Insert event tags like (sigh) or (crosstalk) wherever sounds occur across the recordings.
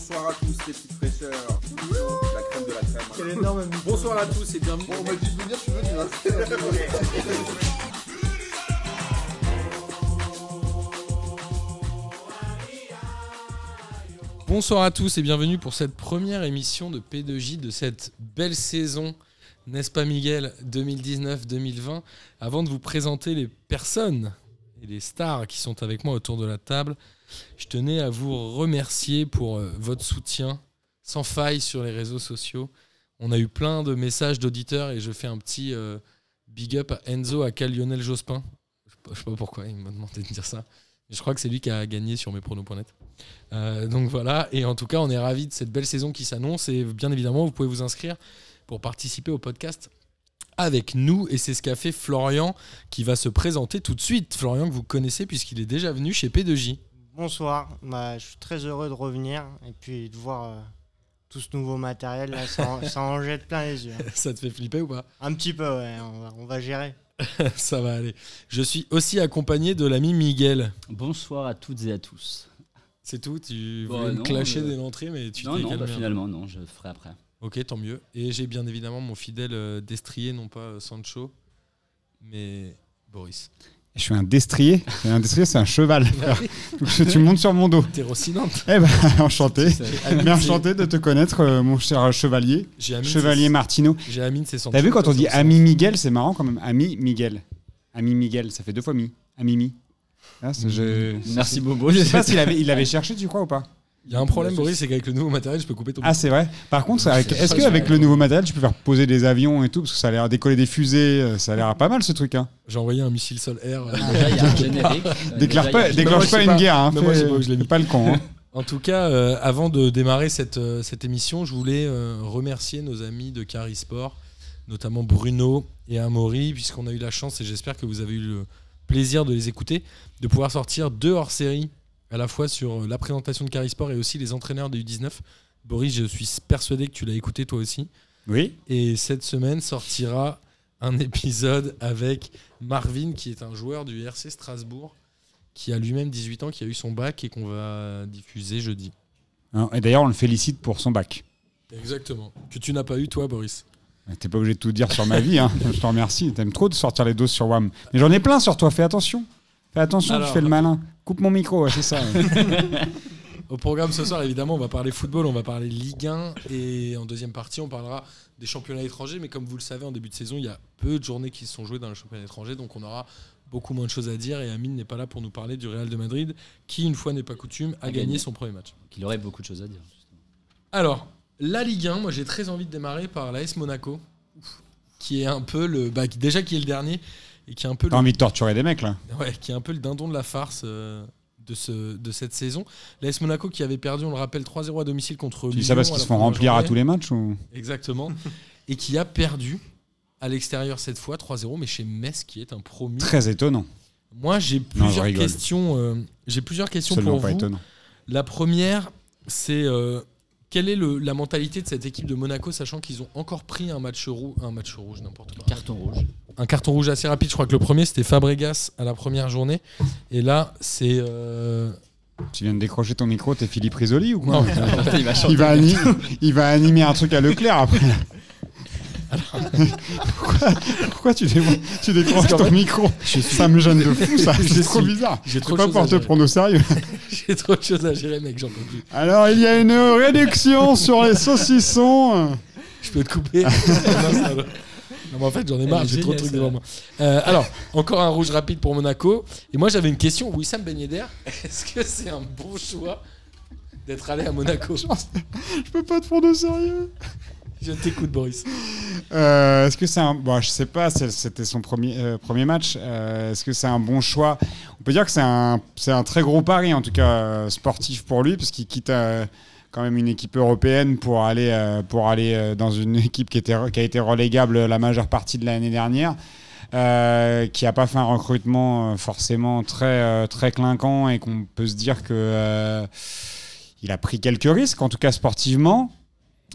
Bonsoir à tous les petites fraîcheurs. La crème de la crème. Quel énorme Bonsoir à tous et bienvenue. Bon, on m'a dit de venir, je suis venu. Hein. Bonsoir à tous et bienvenue pour cette première émission de P2J de cette belle saison, n'est-ce pas Miguel, 2019-2020. Avant de vous présenter les personnes et les stars qui sont avec moi autour de la table, je tenais à vous remercier pour euh, votre soutien sans faille sur les réseaux sociaux. On a eu plein de messages d'auditeurs et je fais un petit euh, big up à Enzo, à Lionel Jospin. Je je sais pas pourquoi il m'a demandé de dire ça. Je crois que c'est lui qui a gagné sur mespronos.net. Euh, donc voilà, et en tout cas, on est ravis de cette belle saison qui s'annonce. Et bien évidemment, vous pouvez vous inscrire pour participer au podcast avec nous. Et c'est ce qu'a fait Florian qui va se présenter tout de suite. Florian, que vous connaissez puisqu'il est déjà venu chez P2J. Bonsoir, bah, je suis très heureux de revenir et puis de voir euh, tout ce nouveau matériel, là, ça, en, (laughs) ça en jette plein les yeux. Ça te fait flipper ou pas? Un petit peu, ouais, on va, on va gérer. (laughs) Ça va aller. Je suis aussi accompagné de l'ami Miguel. Bonsoir à toutes et à tous. C'est tout? Tu Bah, voulais me non, clasher dès l'entrée, mais tu non, t'es non, calmé. bah, un finalement, non, je ferai après. Ok, tant mieux. Et j'ai bien évidemment mon fidèle euh, destrier, non pas euh, Sancho, mais Boris. Je suis un destrier. Un destrier, c'est un cheval. (laughs) Donc, tu montes sur mon dos. T'es rossinante. Eh ben, (laughs) enchanté. Mais enchanté de te connaître, euh, mon cher chevalier. Amine, Chevalier Martino. J'ai Amine, c'est Sancho. T'as vu quand on dit ami Miguel, c'est marrant quand même. Ami Miguel. Ami Miguel, ça fait deux fois mi. Amimi. Ah, c'est- je... Merci Bobo. je sais pas (laughs) s'il avait, il l'avait cherché, tu crois ou pas Il y a un problème, Boris, c'est qu'avec le nouveau matériel, je peux couper ton. Ah, c'est vrai. Par contre, est-ce qu'avec le nouveau matériel, tu peux faire poser des avions et tout Parce que ça a l'air décoller des fusées. euh, Ça a l'air pas mal ce truc. Hein. J'ai envoyé un missile sol-air. euh, Déjà, il y a un générique. (laughs) (laughs) Déclare déjà, pas, déclenche pas une guerre. Hein. Mais moi, pas je l'ai pas le con. hein. (laughs) En tout cas, euh, avant de démarrer cette, euh, cette émission, je voulais euh, remercier nos amis de Carisport, notamment Bruno et Amaury, puisqu'on a eu la chance, et j'espère que vous avez eu le plaisir de les écouter, de pouvoir sortir deux hors-série à la fois sur euh, la présentation de Carisport et aussi les entraîneurs de U19. Boris, je suis persuadé que tu l'as écouté toi aussi. Oui. Et cette semaine sortira un épisode avec Marvin, qui est un joueur du RC Strasbourg, qui a lui-même 18 ans, qui a eu son bac et qu'on va diffuser jeudi. Hein, Et d'ailleurs, on le félicite pour son bac. Exactement. Que tu n'as pas eu, toi, Boris. T'es pas obligé de tout dire sur ma vie, hein. je te remercie. T'aimes trop de sortir les doses sur WAM. Mais j'en ai plein sur toi, fais attention. Fais attention, Alors- tu fais le malin. Coupe mon micro, ouais, c'est ça. ouais. (laughs) Au programme ce soir, évidemment, on va parler football, on va parler Ligue 1 et en deuxième partie, on parlera des championnats étrangers. Mais comme vous le savez, en début de saison, il y a peu de journées qui se sont jouées dans le championnat étranger, donc on aura beaucoup moins de choses à dire. Et Amine n'est pas là pour nous parler du Real de Madrid, qui, une fois n'est pas coutume, a A gagné gagné. son premier match. qu'il aurait beaucoup de choses à dire. justement. Alors, la Ligue 1, moi j'ai très envie de démarrer par l'AS Monaco, qui est un peu le. Bah, déjà qui est le dernier, et qui est un peu T'as envie de torturer des mecs, là. Ouais, qui est un peu le dindon de la farce euh, de, ce, de cette saison. L'AS Monaco qui avait perdu, on le rappelle, 3-0 à domicile contre Lyon ça parce qu'ils se font remplir à tous les matchs ou... Exactement. et qui a perdu à l'extérieur cette fois, 3-0, mais chez Metz qui est un promu. Très étonnant. Moi, j'ai plusieurs questions. euh, j'ai plusieurs questions pour pas vous. étonnant. La première, c'est euh, quelle est le- la mentalité de cette équipe de Monaco, sachant qu'ils ont encore pris un match rouge, un match rouge, n'importe quoi. Carton rouge. un carton rouge assez rapide. Je crois que le premier, c'était Fabregas à la première journée. Et là, c'est. euh, Tu viens de décrocher ton micro, t'es Philippe Risoli ou quoi Non, il va il, va ani- il va animer un truc à Leclerc après. (laughs) (laughs) pourquoi, pourquoi tu, dé- tu décroches ton micro Ça me gêne de fou, ça. (laughs) C'est trop suis- bizarre. j'ai trop de pas choses pour à te gérer. prendre au sérieux. (laughs) J'ai trop de choses à gérer, mec, j'en peux plus. Alors, il y a une réduction sur les saucissons. Je peux te couper. non, mais en fait, j'en ai marre, j'ai trop de trucs devant moi. Euh, alors, encore un rouge rapide pour Monaco. Et moi, j'avais une question. Wissam Ben Yedder, est-ce que c'est un bon choix d'être allé à Monaco? Je peux pas te prendre au sérieux. Je t'écoute, Boris. Euh, Est-ce que c'est un. Bon, je sais pas, c'était son premier, euh, premier match. Euh, Est-ce que c'est un bon choix? On peut dire que c'est un, c'est un très gros pari, en tout cas euh, sportif pour lui, parce qu'il quitte quand même une équipe européenne pour aller, pour aller dans une (laughs) équipe qui, était, qui a été relégable la majeure partie de l'année dernière. qui n'a pas fait un recrutement forcément très, très clinquant et qu'on peut se dire que il a pris quelques risques, en tout cas sportivement.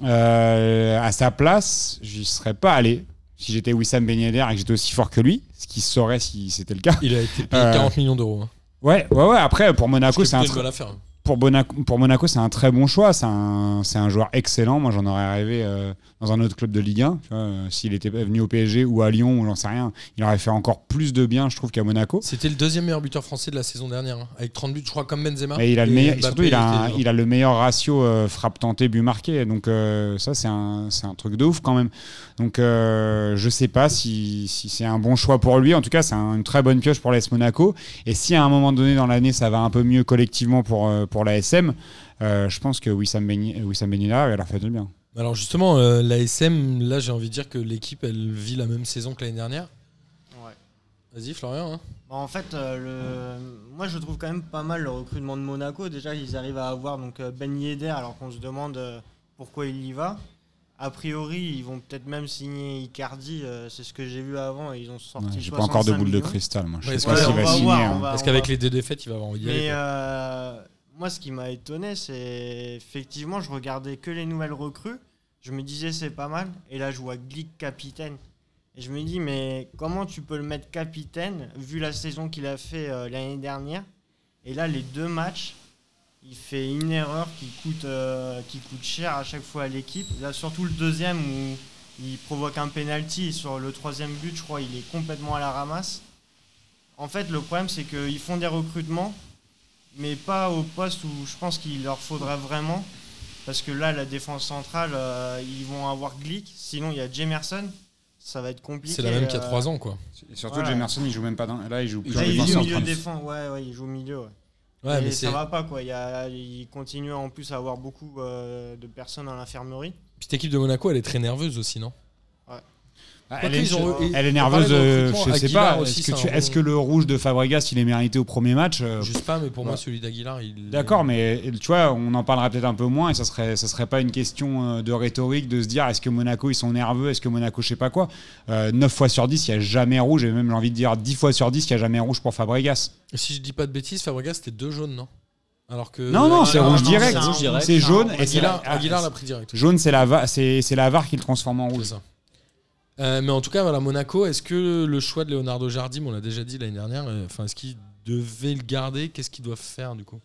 Euh, à sa place, j'y serais pas allé. Si j'étais Wissam Ben Yedder et que j'étais aussi fort que lui, ce qui saurait si c'était le cas. Il a été payé Euh, 40 millions d'euros. hein. Ouais, ouais, ouais. Après, pour Monaco, c'est un, peut-être pour, Monaco, pour Monaco, c'est un très bon choix. C'est un, joueur excellent. Moi, j'en aurais rêvé euh, dans un autre club de Ligue 1. tu vois, euh, S'il était venu au PSG ou à Lyon ou j'en sais rien, il aurait fait encore plus de bien, je trouve, qu'à Monaco. C'était le deuxième meilleur buteur français de la saison dernière, hein, avec 30 buts, je crois, comme Benzema. Mais il a le Et meilleur, surtout, il a, un- était- il a le meilleur ratio euh, frappe tentée, but marqué. Donc, ça, c'est un, truc de ouf quand même. Donc, je sais pas si, si c'est un bon choix pour lui. En tout cas, c'est un- une très bonne pioche pour l'AS Monaco. Et si à un moment donné dans l'année, ça va un peu mieux collectivement pour, pour l'ASM, euh, je pense que Wissam Ben Ben Yedder, il a fait du bien. Alors justement, euh, l'ASM, là j'ai envie de dire que l'équipe elle vit la même saison que l'année dernière. Ouais. Vas-y Florian. hein. Bah, en fait, euh, le... moi je trouve quand même pas mal le recrutement de Monaco. Déjà, ils arrivent à avoir donc, euh, Ben Yedder alors qu'on se demande euh, pourquoi il y va. A priori, ils vont peut-être même signer Icardi, euh, c'est ce que j'ai vu avant. et Ils ont sorti Ouais, J'ai pas encore de 65 boule de cristal, moi. Je Ouais, sais ouais, pas s'il va va signer. voir, hein. Parce qu'avec les deux défaites, il va avoir envie d'y aller, euh, moi, ce qui m'a étonné, c'est effectivement, je regardais que les nouvelles recrues. Je me disais, c'est pas mal. Et là, je vois Glick capitaine. Et je me dis, mais comment tu peux le mettre capitaine, vu la saison qu'il a fait euh, l'année dernière? Et là, les deux matchs, il fait une erreur qui coûte, euh, qui coûte cher à chaque fois à l'équipe. Là, surtout le deuxième où il provoque un penalty. Sur le troisième but, je crois, il est complètement à la ramasse. En fait, le problème, c'est qu'ils font des recrutements mais pas au poste où je pense qu'il leur faudrait vraiment. Parce que là, la défense centrale, euh, ils vont avoir Glick. Sinon, il y a Jemerson. Ça va être compliqué. C'est la même qu'il y a euh, 3 ans quoi. Et surtout, Voilà. Jemerson, il joue même pas dans. Là, il joue plus Là, il joue milieu défense. Ouais, ouais, il joue au milieu. Ouais. Ouais, Et mais ça va pas, quoi. Il, y a, il continue en plus à avoir beaucoup euh, de personnes à l'infirmerie. Cette équipe de Monaco, elle est très nerveuse aussi, non? Ah, Elle est, elle nerveuse, euh, je sais Aguilar pas. Est-ce que, tu- le rouge de Fabregas, il est mérité au premier match Euh, Juste pas, mais pour moi, celui d'Aguilar, il. D'accord, mais tu vois, on en parlera peut-être un peu moins et ça serait, ça serait pas une question euh, de rhétorique de se dire est-ce que Monaco ils sont nerveux, est-ce que Monaco je sais pas quoi. Euh, 9 fois sur 10, il n'y a jamais rouge et même j'ai envie de dire 10 fois sur 10, il n'y a jamais rouge pour Fabregas. Et Si je dis pas de bêtises, Fabregas c'était deux jaunes, non? Alors que. Non, non, c'est non, rouge non, direct. c'est jaune et c'est Aguilar, la- ah, pris direct. Jaune, c'est la, va- c'est, c'est la VAR qui le transforme en C'est rouge. Euh, mais en tout cas, voilà, Monaco, est-ce que le choix de Leonardo Jardim, on l'a déjà dit l'année dernière, euh, enfin, est-ce qu'il devait le garder? Qu'est-ce qu'ils doivent faire du coup?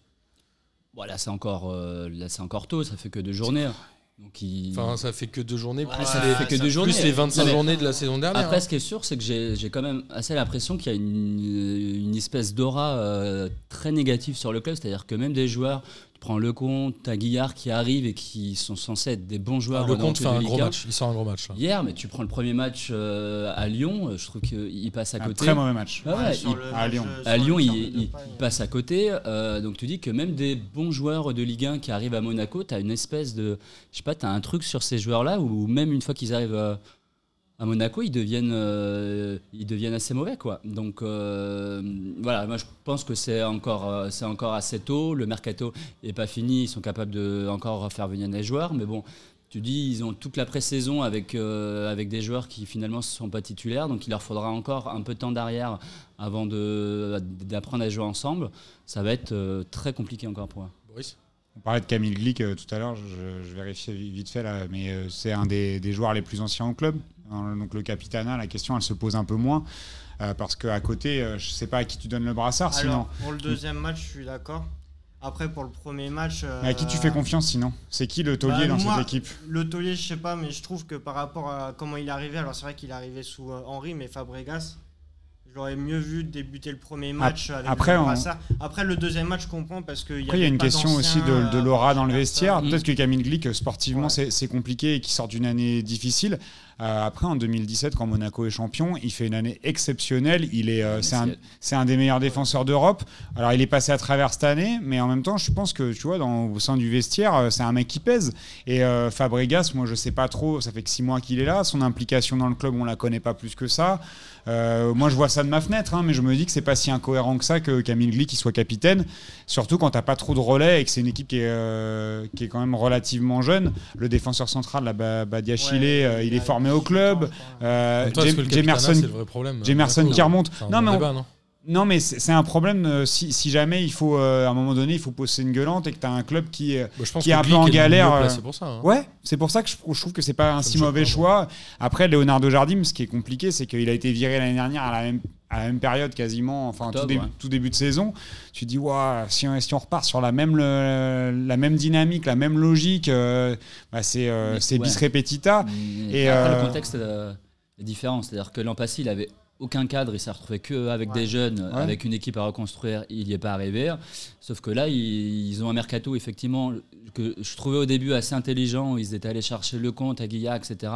Voilà, c'est encore, euh, là, c'est encore tôt, ça fait que deux journées. hein. Donc il... Enfin, ça fait que deux journées, plus, Ouais, les, fait que plus journées. les 25 Non, mais- journées de la saison dernière. Après, hein. ce qui est sûr, c'est que j'ai j'ai quand même assez l'impression qu'il y a une, une espèce d'aura euh, très négative sur le club. C'est-à-dire que même des joueurs, tu prends Lecomte, t'as Guillard qui arrivent et qui sont censés être des bons joueurs. le dans compte le fait un de gros Ligue 1. match. Il sort un gros match. là. Hier, mais tu prends le premier match euh, à Lyon, euh, je trouve qu'il passe à Un côté. très mauvais match. Ah ouais, il- le à Lyon. à Lyon, le il, passe à côté. euh, donc tu dis que même des bons joueurs de Ligue 1 qui arrivent à Monaco, tu as une espèce de. Je sais pas, tu as un truc sur ces joueurs-là où même une fois qu'ils arrivent euh, à Monaco, ils deviennent, euh, ils deviennent assez mauvais. quoi. Donc euh, voilà, moi je pense que c'est encore, euh, c'est encore assez tôt. Le mercato n'est pas fini, ils sont capables de encore faire venir des joueurs. Mais bon. Tu dis, ils ont toute la pré-saison avec, euh, avec des joueurs qui finalement ne sont pas titulaires, donc il leur faudra encore un peu de temps derrière avant de- d'apprendre à jouer ensemble. Ça va être euh, très compliqué encore pour eux. Boris? On parlait de Camille Glick euh, tout à l'heure, je, je vérifiais vite fait là, mais euh, c'est un des, des joueurs les plus anciens au club? Hein, donc le capitana, la question elle se pose un peu moins. euh, parce qu'à côté, euh, je sais pas à qui tu donnes le brassard sinon. Alors, pour le deuxième match, je suis d'accord. Après, pour le premier match. Mais à qui tu euh, fais confiance sinon? C'est qui le taulier bah, dans moi, cette équipe? Le taulier, je sais pas, mais je trouve que par rapport à comment il est arrivé, alors c'est vrai qu'il est arrivé sous euh, Henry, mais Fabregas, j'aurais mieux vu débuter le premier match avec après, le on- brassard. Après, le deuxième match, je comprends parce qu'il y, Après, il y a une question aussi de, de euh, l'aura dans le vestiaire. Peut-être que Camille Glick, euh, sportivement, Ouais. c'est compliqué et qu'il sort d'une année difficile. Euh, après, en 2017, quand Monaco est champion, il fait une année exceptionnelle. Il est, euh, c'est un, des meilleurs défenseurs d'Europe. Alors, il est passé à travers cette année, mais en même temps, je pense que, tu vois, dans, au sein du vestiaire, euh, c'est un mec qui pèse. Et Fabregas, moi, je sais pas trop. Ça fait que six mois qu'il est là. Son implication dans le club, on la connaît pas plus que ça. Euh, moi, je vois ça de ma fenêtre, hein, mais je me dis que c'est pas si incohérent que ça que Camille Glick qui soit capitaine. Surtout quand t'as pas trop de relais et que c'est une équipe qui est, euh, qui est quand même relativement jeune. Le défenseur central, là, Ba- Badiachile, Ouais, euh, il est formé au 18 club. Euh, est-ce que le vrai problème? Qui remonte. Non, mais on- débat, non? Non, mais c'est un problème euh, si, si jamais il faut, euh, à un moment donné, il faut poser une gueulante et que tu as un club qui est. Bah, je pense qui est un peu en galère, euh, pour ça. hein. Ouais, c'est pour ça que je, je trouve que c'est pas un si mauvais choix. Après, Leonardo Jardim, ce qui est compliqué, c'est qu'il a été viré l'année dernière à la même, à la même période quasiment, enfin tout début, ouais. tout début de saison. Tu te dis, Ouah, si, on, si on repart sur la même, le- la même dynamique, la même logique, euh, bah, c'est euh, ouais. bis repetita. Et Et, après, euh, le contexte euh, est différent. C'est-à-dire que l'an passé, il avait aucun cadre, il s'est retrouvé que avec Ouais. des jeunes, Ouais. avec une équipe à reconstruire, il n'y est pas arrivé. Sauf que là, ils, ils ont un mercato, effectivement, que je trouvais au début assez intelligent, où ils étaient allés chercher le compte, Aguilla, etc.,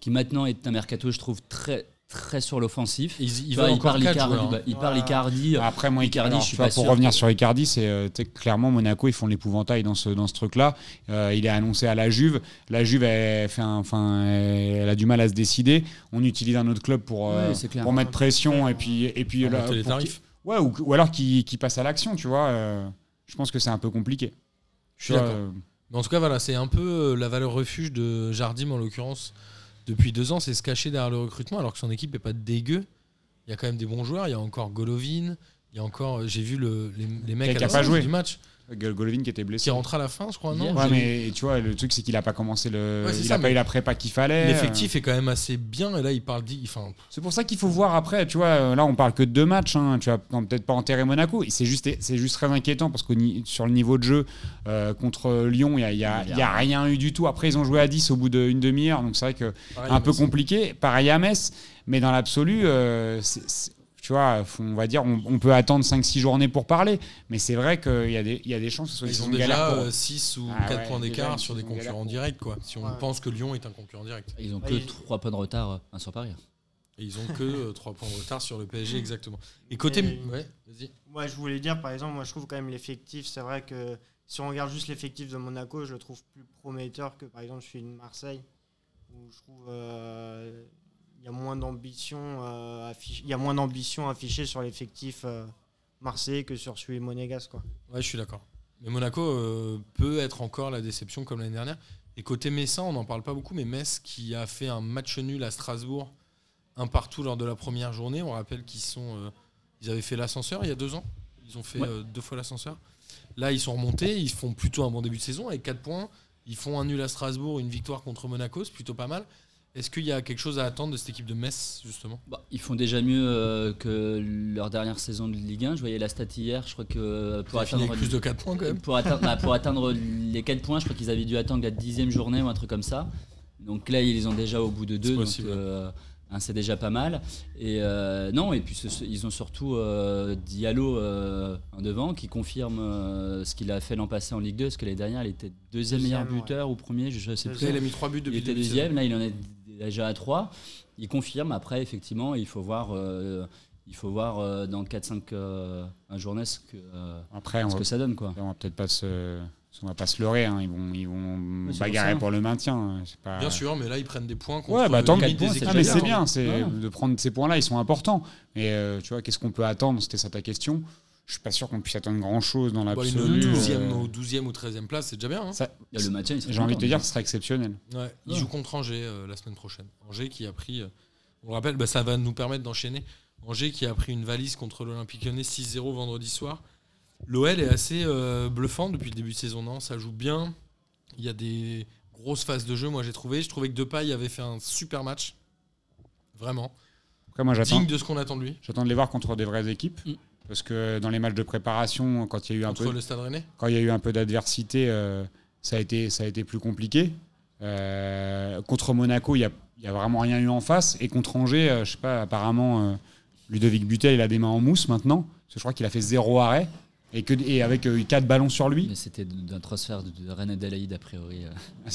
qui maintenant est un mercato, je trouve, très, très sur l'offensif. Il parle Icardi, joueurs, hein. bah, il parle Ouais. Icardi. Après, moi, Icardi, alors, je suis tu vois, pas pour sûr revenir sur Icardi, c'est euh, clairement Monaco, ils font l'épouvantail dans ce, dans ce truc-là. Euh, il est annoncé à la Juve. La Juve, elle, fait enfin, elle a du mal à se décider. On utilise un autre club pour, euh, Ouais, c'est clair. pour mettre pression et puis, et puis là, les tarifs. ouais, ou, ou alors qu'il qu'il passe à l'action, tu vois. euh, je pense que c'est un peu compliqué. Je suis d'accord. euh, en tout cas, voilà, c'est un peu la valeur refuge de Jardim en l'occurrence. Depuis deux ans, c'est se cacher derrière le recrutement alors que son équipe est pas dégueu. Il y a quand même des bons joueurs. Il y a encore Golovin. Il y a encore, euh, j'ai vu le- les, les mecs Qui a à la pas joué. du match Golovin qui était blessé. qui rentre à la fin, je crois. Non, Ouais, mais tu vois, le truc, c'est qu'il a pas commencé le. Ouais, il ça, a pas eu la prépa qu'il fallait. L'effectif est quand même assez bien et là il parle enfin, C'est pour ça qu'il faut voir après, tu vois, là on parle que de deux matchs, hein, tu vas peut-être pas enterrer Monaco, c'est juste, c'est juste très inquiétant parce que sur le niveau de jeu euh, contre Lyon, il n'y a, y a- il y a rien eu du tout. Après ils ont joué à 10 au bout d'une demi-heure, donc c'est vrai que pareil, un peu compliqué. Pareil à Metz, mais dans l'absolu, euh, tu vois, on va dire, on, on peut attendre 5-6 journées pour parler, mais c'est vrai qu'il y, a des- il y a des chances que ce soit Ils ont déjà pour eux. 6 ou Ah 4 ouais, points d'écart sur des concurrents directs, quoi. Si on Ouais. pense que Lyon est un concurrent direct. Ils ont Ouais, que ils- 3 points de retard euh, un sur Paris. Et ils ont que (laughs) 3 points de retard sur le PSG, exactement. Et côté. Et- Ouais, vas-y. Moi, je voulais dire, par exemple, moi, je trouve quand même l'effectif, c'est vrai que si on regarde juste l'effectif de Monaco, je le trouve plus prometteur que, par exemple, celui de Marseille, où je trouve euh, il y a moins d'ambition euh, affichée- il y a moins d'ambition affichée sur l'effectif euh, marseillais que sur celui monégasque, quoi. Ouais, je suis d'accord. Mais Monaco euh, peut être encore la déception comme l'année dernière. Et côté Messin, on n'en parle pas beaucoup, mais Metz qui a fait un match nul à Strasbourg, un partout lors de la première journée. On rappelle qu'ils sont, euh, ils avaient fait l'ascenseur il y a deux ans. Ils ont fait Ouais. euh, deux fois l'ascenseur. Là, ils sont remontés. Ils font plutôt un bon début de saison avec 4 points. Ils font un nul à Strasbourg, une victoire contre Monaco, c'est plutôt pas mal. Est-ce qu'il y a quelque chose à attendre de cette équipe de Metz, justement? Bah, ils font déjà mieux euh, que leur dernière saison de Ligue 1. Je voyais la stat hier, je crois que euh, pour atteindre, plus de 4 points quand même. pour atteindre, bah, pour (laughs) atteindre les 4 points, je crois qu'ils avaient dû attendre la dixième journée ou un truc comme ça. Donc là, ils ont déjà au bout de deux, euh, hein, c'est déjà pas mal. Et euh, non, et puis ce- ils ont surtout euh, Diallo euh, en devant qui confirme euh, ce qu'il a fait l'an passé en Ligue 2, parce que l'année dernière, il était deuxième, meilleur buteur ou premier, je, sais plus. Il a mis 3 buts Il depuis était début de deuxième, là il en est déjà à 3. Il confirme, après effectivement il faut voir, euh, il faut voir euh, dans 4-5 euh, journées ce que, euh, Après, on ce va, que ça donne. Quoi. on va peut-être pas se. On va pas se leurrer, hein, ils vont, ils vont bagarrer pour pour le maintien. hein, pas- Bien sûr, mais là, ils prennent des points contre Ouais, bah tant des c'est Ah, mais déjà c'est bien. c'est de prendre ces points-là, ils sont importants. Mais euh, tu vois, qu'est-ce qu'on peut attendre? C'était ça ta question. Je suis pas sûr qu'on puisse attendre grand-chose dans Bon, l'absolu. une 12e, euh, ou 12e ou 13e place, c'est déjà bien. hein. ça- Il y a le maintien, il serait J'ai envie de te dire, ce serait exceptionnel. Ouais, il Ouais. joue contre Angers euh, la semaine prochaine. Angers qui a pris, euh, on le rappelle, bah, ça va nous permettre d'enchaîner. Angers qui a pris une valise contre l'Olympique Lyonnais 6-0 vendredi soir. L'OL est assez euh, bluffant depuis le début de saison, non? Ça joue bien. Il y a des grosses phases de jeu, moi j'ai trouvé. Je trouvais que Depay avait fait un super match. Vraiment. Après, moi, j'attends Digne de ce qu'on attend de lui. j'attends de les voir contre des vraies équipes. Mm. Parce que dans les matchs de préparation, quand il y a eu un peu, le Stade Rennais. quand il y a eu un peu d'adversité, euh, ça, a été, ça a été plus compliqué. Euh, contre Monaco, il n'y a, a vraiment rien eu en face. Et contre Angers, euh, je sais pas, apparemment, euh, Ludovic Butel, il a des mains en mousse maintenant. Parce que je crois qu'il a fait zéro arrêt. Et, que, et avec euh, quatre ballons sur lui. Mais c'était d'un transfert de, de René Adelaide a priori. euh. Ah,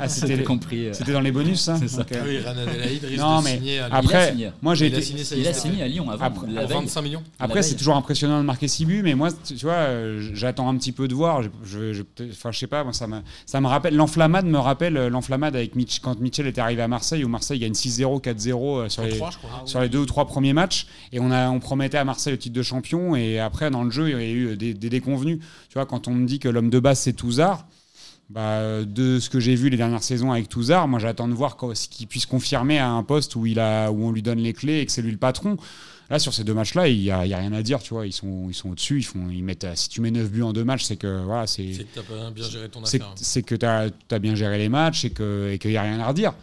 ah, (laughs) C'était compris. euh. c'était dans les bonus, ça C'est ça. Ok. Ah oui, Rana Adelaide risque Non, de mais signer à Lyon. Après, Il a signé. moi j'ai Il a été. signé ça Il a été. signé à Lyon avant. Après- la Pour veille. 25 millions. Après, c'est toujours impressionnant de marquer 6 buts, mais moi, tu tu vois, euh, j'attends un petit peu de voir. Je, je, enfin, je sais pas, moi, ça me, ça me rappelle. L'enflammade me rappelle euh, l'enflammade avec Mitch, quand Mitchell était arrivé à Marseille, où Marseille gagne 6-0, 4-0 euh, sur les, 3, je crois. sur les deux ou trois premiers matchs. Et on, a, on promettait à Marseille le titre de champion. Et après, dans le jeu, il eu des, des déconvenus. Tu vois, quand on me dit que l'homme de base, c'est Touzard, bah, de ce que j'ai vu les dernières saisons avec Touzard, moi, j'attends de voir qu'il puisse confirmer à un poste où, il a, où on lui donne les clés et que c'est lui le patron. Là, sur ces deux matchs-là, il n'y a, il y a rien à dire. Tu vois, ils sont, ils sont au-dessus. Ils font, ils mettent, si tu mets 9 buts en deux matchs, c'est que voilà, c'est C'est que t'as bien géré ton c'est affaire. c'est que tu as, bien géré les matchs et qu'il et qu'il n'y a rien à redire.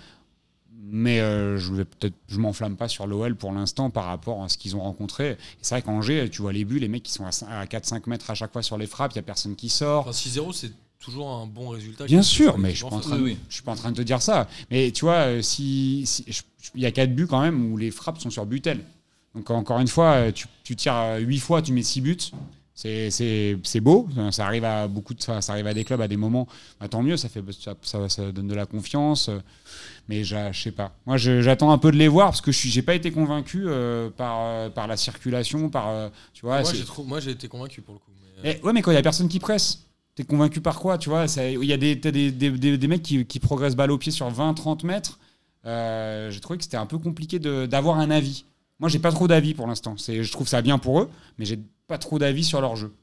Mais euh, je vais peut-être, je m'enflamme pas sur l'OL pour l'instant par rapport à ce qu'ils ont rencontré. Et c'est vrai qu'Angers, tu vois les buts, les mecs qui sont à cin- à 4-5 mètres à chaque fois sur les frappes, il y a personne qui sort. Enfin, 6-0, c'est toujours un bon résultat. Bien sûr, mais je suis en pas en face. train, de- Oui, oui. je suis pas en train de te dire ça. Mais tu vois, euh, si, si- je- je- il y a quatre buts quand même où les frappes sont sur butel. Donc encore une fois, euh, tu, tu tires 8 fois, tu mets 6 buts. C'est- C'est c'est beau, ça arrive à beaucoup de, ça, ça arrive à des clubs à des moments. Bah, tant mieux, ça fait ça, ça- ça donne de la confiance. euh, Mais je sais pas. Moi, j'attends un peu de les voir parce que je j'ai pas été convaincu euh, par euh, par la circulation, par euh, tu vois. Moi, j'ai trop- moi, j'ai été convaincu pour le coup. mais, euh, eh, ouais, mais quand il y a personne qui presse, t'es convaincu par quoi Tu vois, il y a des, des, des, des- des mecs qui, qui progressent balle au pied sur 20-30 mètres. Euh, j'ai trouvé que c'était un peu compliqué d'avoir un avis. Moi, j'ai pas trop d'avis pour l'instant. Je trouve ça bien pour eux, mais j'ai pas trop d'avis sur leur jeu.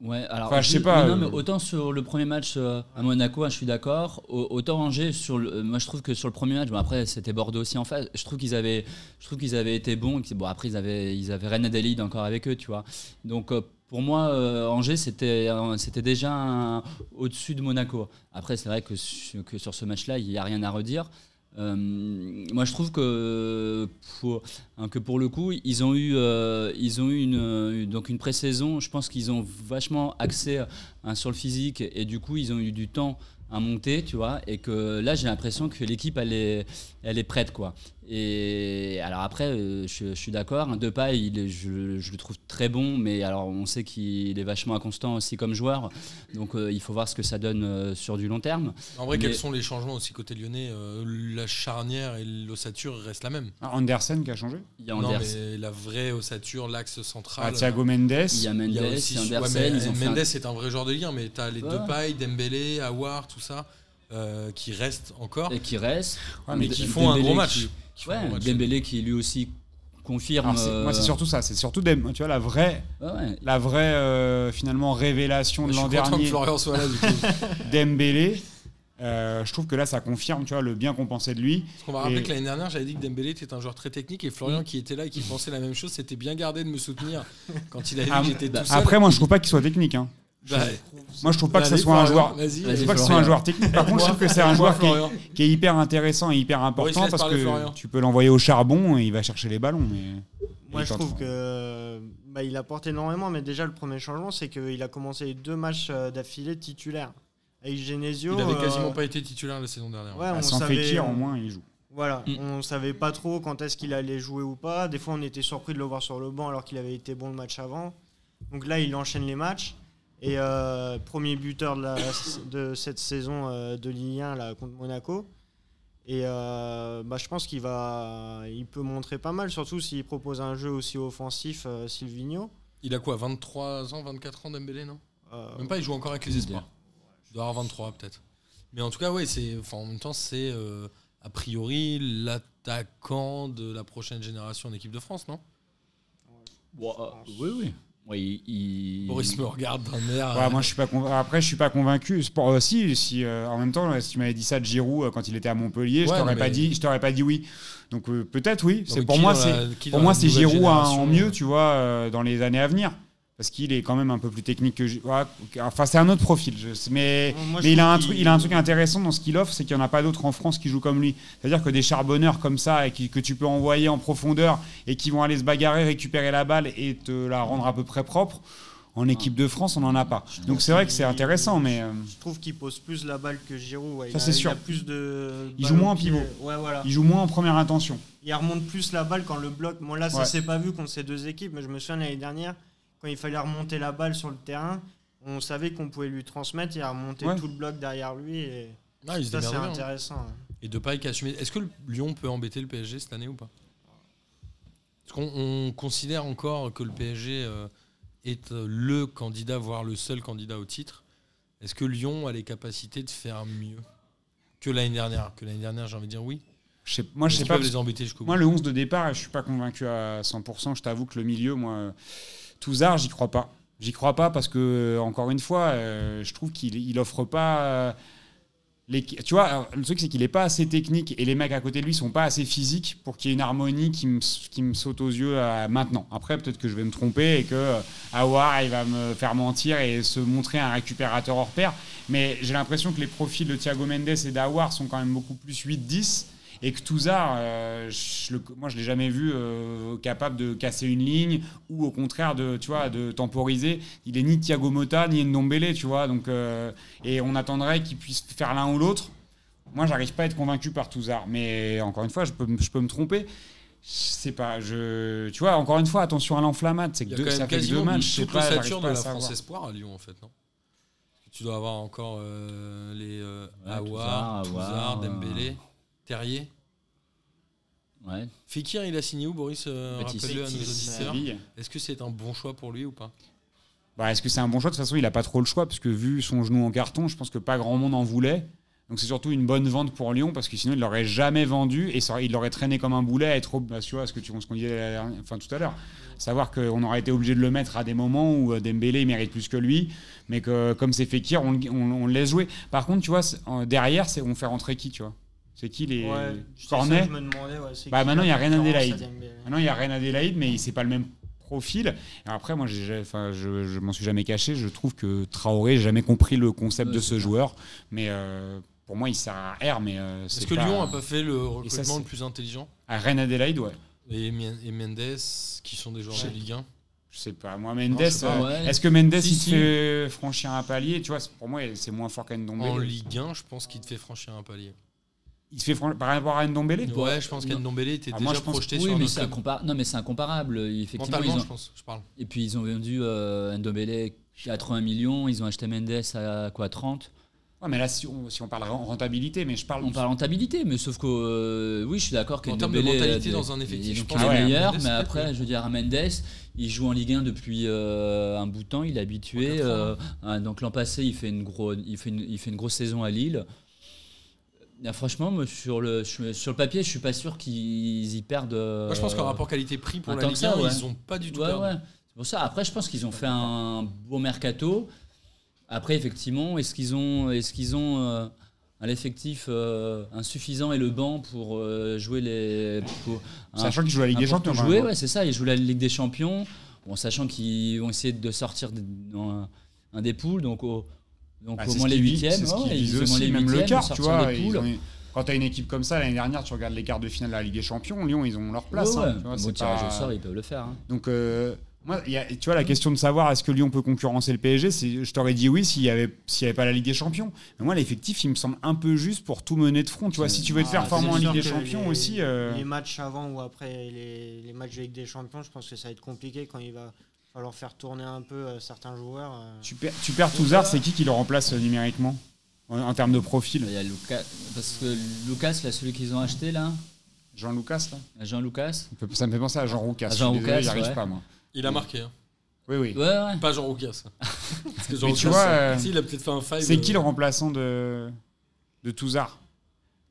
Ouais, alors Enfin, je sais pas, non, euh, mais autant sur le premier match euh, à Monaco, hein, je suis d'accord. Au- Autant Angers, sur le, euh, moi je trouve que sur le premier match, bon après c'était Bordeaux aussi en face. Je trouve qu'ils avaient, je trouve qu'ils avaient été bons. Bon après ils avaient, ils avaient Reine Adélaïde encore avec eux, tu vois. Donc euh, pour moi, Angers c'était, c'était déjà au-dessus de Monaco. Après c'est vrai que, que sur ce match-là, il n'y a rien à redire. Euh, moi, je trouve que pour, hein, que pour le coup, ils ont eu, euh, ils ont eu une, euh, donc une pré-saison. Je pense qu'ils ont vachement axé hein, sur le physique et du coup, ils ont eu du temps à monter, tu vois. Et que là, j'ai l'impression que l'équipe, elle est, elle est prête, quoi. Et alors après, euh, je, je suis d'accord. Hein, Depay, il est- je, je le trouve très bon, mais alors on sait qu'il est vachement inconstant aussi comme joueur. Donc euh, il faut voir ce que ça donne euh, sur du long terme. En vrai, Mais- quels sont les changements aussi côté lyonnais Euh, La charnière et l'ossature restent la même. Ah, Andersen qui a changé? Il y a Non, Anders, mais la vraie ossature, l'axe central. ah, Thiago Mendes. il y a Mendes, Il y a aussi y a ouais, Andersen. mais ils ont fait un- Mendes c'est un vrai joueur de lien, mais tu as les Ouais. deux pailles, Dembélé, Awar, tout ça, euh, qui restent encore. et qui reste. Ouais, mais mais qui font un gros match. qui- Qui Ouais. Dembélé qui lui aussi confirme. Moi, c'est euh, surtout ça. C'est surtout des, tu vois, la vraie, ouais, ouais. la vraie euh, finalement révélation de Je suis l'an content que dernier, Florian soit là du coup. (laughs) Dembélé. Euh, je trouve que là, ça confirme, tu vois, le bien qu'on pensait de lui. Parce qu'on va rappeler que l'année dernière, j'avais dit que Dembélé était un joueur très technique et Florian qui était là et qui pensait la même chose, s'était bien gardé de me soutenir (laughs) quand il a vu Ah, que j'étais tout seul. Après, moi, je trouve pas qu'il soit technique. hein. Bah, Moi, je trouve pas que ce allez, soit un Florian, joueur. Vas-y, Vas-y, Je vas-y. trouve pas que ce soit un joueur technique. Par (laughs) contre, je trouve que c'est un joueur qui est, Florian. qui est hyper intéressant et hyper important parce que Florian. tu peux l'envoyer au charbon et il va chercher les ballons. Mais... Moi, je trouve que bah, il apporte énormément, mais déjà le premier changement, c'est qu'il a commencé les deux matchs euh, d'affilée titulaires. Avec Genesio. Il avait euh, quasiment pas été titulaire la saison dernière. Ouais, on sans savait. Fekir, au moins, il joue. Voilà, Mm. on savait pas trop quand est-ce qu'il allait jouer ou pas. Des fois, on était surpris de le voir sur le banc alors qu'il avait été bon le match avant. Donc là, il enchaîne les matchs. Et euh, premier buteur de, la- de cette saison euh, de Ligue 1 là, contre Monaco. Et euh, bah, je pense qu'il va, il peut montrer pas mal, surtout s'il propose un jeu aussi offensif, euh, Silvino. Il a quoi 23 ans, 24 ans Dembélé, non? Euh, Même pas, il joue encore avec les espoirs. Il doit avoir 23 peut-être. Mais en tout cas, ouais, c'est, enfin, en même temps, c'est euh, a priori l'attaquant de la prochaine génération en équipe de France, non? Bon, euh, oui, oui. Il- il- Boris me regarde d'un air. Ouais, moi, je suis pas conv- Après, je suis pas convaincu. Sport aussi, si euh, en même temps, si tu m'avais dit ça de Giroud euh, quand il était à Montpellier, je t'aurais non, pas mais- dit, je t'aurais pas dit oui. Donc euh, peut-être oui. C'est pour moi, c'est pour moi c'est Giroud en, mieux, euh, tu vois, euh, dans les années à venir. Parce qu'il est quand même un peu plus technique que. Ouais, enfin, c'est un autre profil. je- mais Moi, il a, un truc, il a un truc intéressant dans ce qu'il offre, c'est qu'il n'y en a pas d'autres en France qui jouent comme lui. C'est-à-dire que des charbonneurs comme ça, et qui- que tu peux envoyer en profondeur et qui vont aller se bagarrer, récupérer la balle et te la rendre à peu près propre, en équipe de France, on n'en a pas. Donc c'est vrai que c'est intéressant, mais. euh, Je trouve qu'il pose plus la balle que Giroud. ouais. Il Ça, c'est il sûr. a plus de. Il joue moins en pivot. Ouais, voilà. Il joue moins en première intention. Il remonte plus la balle quand le bloc. Bon, là, ça Ouais. s'est pas vu contre ces deux équipes, mais je me souviens l'année dernière, quand il fallait remonter la balle sur le terrain, on savait qu'on pouvait lui transmettre et remonter Ouais. tout le bloc derrière lui. Et Ah, il ça, c'est hein. intéressant. hein. Et Depay qui a assumé. Est-ce que le Lyon peut embêter le PSG cette année ou pas? Parce qu'on on considère encore que le PSG euh, est euh, le candidat, voire le seul candidat au titre. Est-ce que Lyon a les capacités de faire mieux que l'année dernière? Que l'année dernière, j'ai envie de dire oui. Je sais- moi, je Est-ce sais pas. les embêter jusqu'au. Moi, le 11 de départ, je suis pas convaincu à 100%. Je t'avoue que le milieu, moi, euh, Touzard, j'y crois pas. J'y crois pas parce que, euh, encore une fois, euh, je trouve qu'il il offre pas. euh, les- tu vois, le truc, c'est qu'il est pas assez technique et les mecs à côté de lui sont pas assez physiques pour qu'il y ait une harmonie qui me, saute aux yeux maintenant. Après, peut-être que je vais me tromper et que euh, Aouar, il va me faire mentir et se montrer un récupérateur hors pair. Mais j'ai l'impression que les profils de Thiago Mendes et d'Aouar sont quand même beaucoup plus 8-10 Et que Touzard, euh, je le- moi je l'ai jamais vu euh, capable de casser une ligne ou au contraire de, tu vois, de temporiser. Il est ni Thiago Motta ni Ndombele, tu vois. Donc, euh, et on attendrait qu'il puisse faire l'un ou l'autre. Moi, j'arrive pas à être convaincu par Touzard. Mais encore une fois, je peux, me- je peux me tromper. Je sais pas. Je, tu vois, encore une fois, attention à l'enflammade. C'est Il que y a deux, quand ça même fait deux matchs. Toute pas, l'ossature de la savoir. France Espoir à Lyon, en fait, non? Tu dois avoir encore euh, les euh, Ouais, Aouar, Touzard, Dembélé, Terrier. Ouais. Fekir, il a signé où, Boris euh, à nos auditeurs. Est-ce que c'est un bon choix pour lui ou pas? Bah, Est-ce que c'est un bon choix? De toute façon, il n'a pas trop le choix, parce que vu son genou en carton, je pense que pas grand monde en voulait. Donc c'est surtout une bonne vente pour Lyon, parce que sinon il l'aurait jamais vendu et ça- il l'aurait traîné comme un boulet à être, bah, tu vois, ce que tu ce qu'on disait la dernière- enfin, tout à l'heure. Savoir qu'on aurait été obligé de le mettre à des moments où euh, Dembélé il mérite plus que lui, mais que comme c'est Fekir, on, le- on- on le laisse jouer. Par contre, tu vois, derrière, c'est on fait rentrer qui, tu vois? C'est qui les Ouais, Cornet ça, je me demandais, ouais, c'est Bah, maintenant, il y a à Adélaïde. Maintenant, il y a Reine Adélaïde, mais c'est pas le même profil. Et après, moi, enfin, je, je m'en suis jamais caché. Je trouve que Traoré, j'ai jamais compris le concept Ouais, de ce ça. joueur. Mais euh, pour moi, il sert à R. Mais euh, Est-ce que pas- Lyon a pas fait le recrutement le plus intelligent À Reine Adélaïde, ouais. et, Mendes, qui sont des joueurs de Ligue 1 Je sais pas. Moi, Mendes, je sais pas, euh, ouais. est-ce que Mendes, Si, il te si. fait franchir un palier Tu vois, pour moi, c'est moins fort qu'Ndombele. En Ligue 1, je pense qu'il te fait franchir un palier. Il te fait par rapport à Ndombele Ouais, je pense qu'Ndombele était Ah, déjà moi, je pense- projeté Oui, sur mais c'est non, mais c'est incomparable. Effectivement, Mentalement, ils ont- je pense, je parle. Et puis ils ont vendu euh, Ndombele 80 millions, ils ont acheté Mendes à quoi 30 Ouais, mais là, si on, si on parle en rentabilité, mais je parle. On parle rentabilité, mais sauf que euh, oui, je suis d'accord En termes de mentalité euh, dans un effectif, je pense il est meilleur, Mendes, mais après, je veux dire, Mendes, il joue en Ligue 1 depuis euh, un bout de temps, il est habitué. euh, hein, donc l'an passé, il fait une gros, il fait une, il fait une grosse saison à Lille. Là, franchement, moi, sur le sur le papier, je suis pas sûr qu'ils y perdent. euh, Moi, je pense qu'en rapport qualité-prix pour la Ligue que ça, 1, ouais. ils ont pas du tout Ouais, perdu. ouais. C'est pour ça. Après, je pense qu'ils ont fait un beau mercato. Après, effectivement, est-ce qu'ils ont, est-ce qu'ils ont euh, un effectif euh, insuffisant et le banc pour euh, jouer les. Pour, Sachant qu'il joue la Ligue des Champions. jouer, ouais, c'est ça. Ils jouent la Ligue des Champions. Bon, sachant qu'ils vont essayer de sortir dans un, un des poules, donc au, donc Bah, au moins les huitièmes. c'est ce aussi, les même le quart, tu vois. Quand tu as une équipe comme ça, l'année dernière, tu regardes les quarts de finale de la Ligue des Champions, Lyon, ils ont leur place. Ouais, hein, ouais. tu vois, Bon, c'est tirage pas- au sort, ils peuvent le faire. hein. Donc, euh, moi, il y a- tu vois, la question de savoir est-ce que Lyon peut concurrencer le PSG, je t'aurais dit oui s'il n'y avait, avait pas la Ligue des Champions. Mais moi, l'effectif, il me semble un peu juste pour tout mener de front. Tu vois, si tu veux être Ah, performant C'est en Ligue des Champions les- aussi. euh, Les matchs avant ou après les, les matchs de Ligue des Champions, je pense que ça va être compliqué quand il va falloir faire tourner un peu euh, certains joueurs. euh. tu, perds, tu perds Touzard, c'est qui qui le remplace euh, numériquement en, en termes de profil? Il y a Lucas, parce que Lucas, là, celui qu'ils ont acheté là, Jean Lucas, là? Jean Lucas. Ça me fait- penser à Jean Roucas. À Je Jean j'y arrive ouais. pas, moi. Il a marqué. hein. Oui, oui. Ouais, ouais. Pas Jean Roucas. (laughs) Parce que Jean Mais tu Roucas, vois, euh, si, il a peut-être fait un five. C'est qui le remplaçant de, de Touzard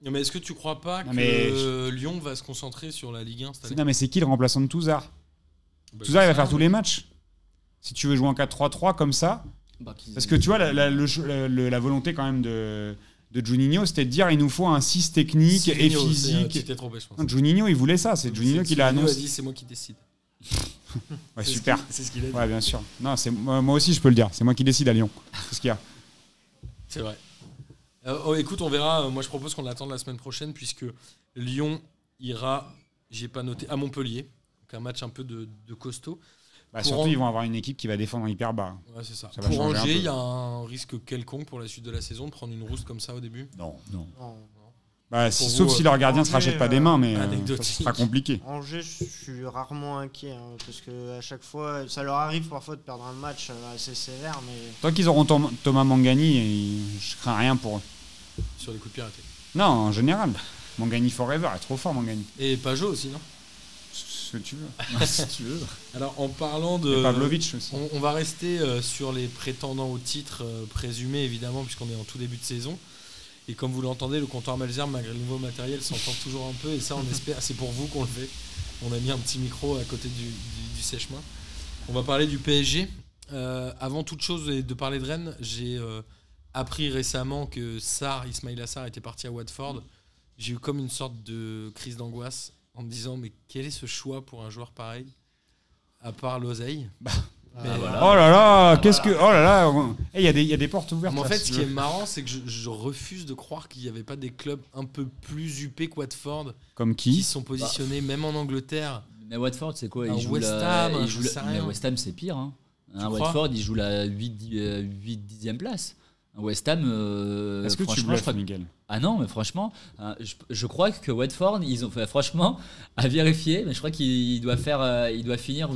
Non, mais est-ce que tu crois pas Non, que mais Lyon va se concentrer sur la Ligue 1 cette C'est- année? Non, mais c'est qui le remplaçant de Touzard Bah, Touzard, il va faire tous les matchs. Si tu veux jouer en 4-3-3 comme ça, Bah, Parce que tu vois, la, la- le ch- la- le- la volonté quand même de, de Juninho, c'était de dire il nous faut un 6 technique et euh, physique. Trompé, je pense. Non, Juninho, il voulait ça, c'est Juninho qui l'a Silvino a annoncé. dit c'est moi qui décide. (laughs) Ouais, super. C'est ce qu'il a dit. Ouais, bien sûr. Non, c'est moi moi aussi, je peux le dire. C'est moi qui décide à Lyon. C'est ce qu'il y a. C'est vrai. Euh, oh, écoute, on verra. Moi, je propose qu'on l'attende la semaine prochaine puisque Lyon ira, j'ai pas noté, à Montpellier. Donc un match un peu de, de costaud. Bah, surtout, en- ils vont avoir une équipe qui va défendre hyper bas. Ouais, c'est ça. Ça Pour Angers, il y a un risque quelconque pour la suite de la saison de prendre une rousse comme ça au début? Non. Non. Non. Bah, sauf vous, si leur gardien se rachète pas des euh, mains, mais euh, ça sera compliqué. Angers, je suis rarement inquiet hein, parce que à chaque fois, ça leur arrive parfois de perdre un match euh, assez sévère, mais Tant qu'ils auront Tom- Thomas Mangani, je crains rien pour eux. sur les coups de pied arrêtés. Non, en général. Mangani forever, est trop fort, Mangani. Et Pajot aussi, non? Ce que tu veux. (laughs) (laughs) si tu veux. Alors, en parlant Et de. Aussi. On, on va rester euh, sur les prétendants au titre euh, présumés, évidemment, puisqu'on est en tout début de saison. Et comme vous l'entendez, le comptoir Malzerbe, malgré le nouveau matériel, s'entend (laughs) toujours un peu. Et ça, on espère, c'est pour vous qu'on le fait. On a mis un petit micro à côté du, du- du sèche-main. On va parler du PSG. Euh, avant toute chose, et de parler de Rennes, j'ai appris récemment que Sarr, Ismail Assar, était parti à Watford. J'ai eu comme une sorte de crise d'angoisse en me disant mais quel est ce choix pour un joueur pareil à part l'oseille? Mais, Ah, voilà. Oh là là, qu'est-ce que. Oh là là, Eh, il y, a des- il y a des portes ouvertes. Mais en là, fait, ce qui est marrant, c'est que je, je refuse de croire qu'il n'y avait pas des clubs un peu plus huppés que Watford Comme qui? qui sont positionnés, même en Angleterre. Mais Watford, c'est quoi? Un il joue West Ham, la- mais. West Ham, c'est pire. Hein. Un Watford, il joue la 8, 10e place. Un West Ham, euh, Est-ce que tu bluffes, crois- Miguel Ah non, mais franchement, euh, je, je crois que Watford, ils ont fait, franchement, à vérifier, mais je crois qu'il doit faire, euh, il doit finir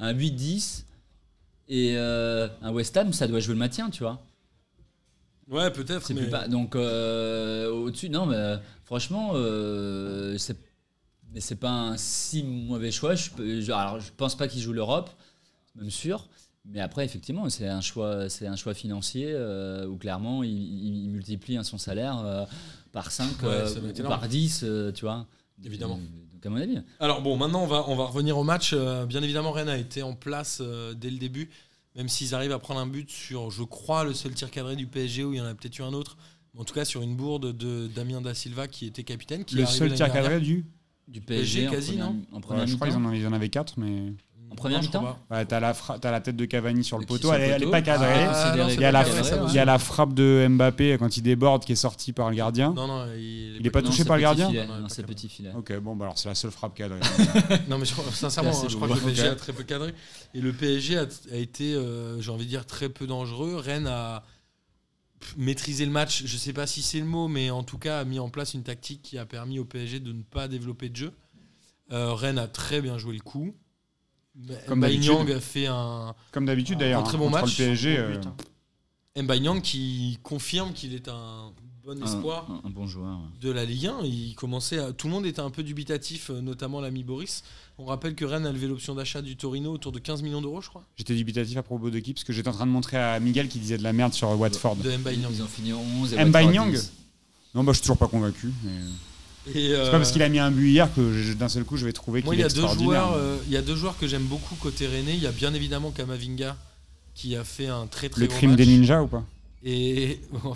un 8-10 et euh, un West Ham, ça doit jouer le maintien, tu vois. Ouais, peut-être. Mais- pas. Donc euh, au-dessus, non, mais franchement, euh, c'est mais c'est pas un si mauvais choix. Je- alors, je pense pas qu'il joue l'Europe, même sûr. Mais après, effectivement, c'est un choix, c'est un choix financier euh, où clairement, il, multiplie hein, son salaire euh, par 5 Ouais, ça doit être ou énorme. par 10, euh, tu vois. Évidemment. Donc, à mon avis. Alors bon, maintenant on va, on va revenir au match. Euh, bien évidemment, Rennes a été en place euh, dès le début, même s'ils arrivent à prendre un but sur, je crois, le seul tir cadré du PSG où il y en a peut-être eu un autre. Mais en tout cas, sur une bourde de Damien Da Silva qui était capitaine. Qui Le seul tir cadré du. Du PSG, PSG, en quasi, première- non En première Ouais, je crois qu'ils en, en avaient 4, mais. En première mi-temps. Ouais, t'as la, fra- t'as la tête de Cavani sur le poteau, elle, le est- elle est pas cadrée. Ah, non, Il y a la, cadré, il y a la frappe de Mbappé quand il déborde qui est sortie par le gardien. Non, non, il, Il est pas Non, touché par le gardien filet. Non, c'est petit filet. Ok, bon, bah alors c'est la seule frappe cadrée. (laughs) Non, mais je crois- sincèrement, je crois que le PSG a très peu cadré. Et le PSG a, a été, euh, j'ai envie de dire, très peu dangereux. Rennes a maîtrisé le match. Je sais pas si c'est le mot, mais en tout cas a mis en place une tactique qui a permis au PSG de ne pas développer de jeu. Euh, Rennes a très bien joué le coup. Comme. Niang a fait un Comme d'habitude Un d'ailleurs. très hein, bon match. le PSG. Euh, hein. Qui confirme qu'il est un bon Un- espoir. Un, un bon joueur. de la Ligue 1. Il commençait à- Tout le monde était un peu dubitatif, euh, notamment l'ami Boris. On rappelle que Rennes a levé l'option d'achat du Torino autour de 15 millions d'euros, je crois. J'étais dubitatif à propos de qui parce que j'étais en train de montrer à Miguel qui disait de la merde sur Watford. De Mbaye. Ils ont fini en 11 et Mbaye 10. Non, bah je suis toujours pas convaincu. mais- euh, C'est pas parce qu'il a mis un but hier que d'un seul coup je vais trouver qu'il il y, est a deux extraordinaire. joueurs, euh, il y a deux joueurs que j'aime beaucoup côté Rennais. Il y a bien évidemment Kamavinga qui a fait un très très Le gros crime match. des ninjas ou pas? Et (laughs) oh,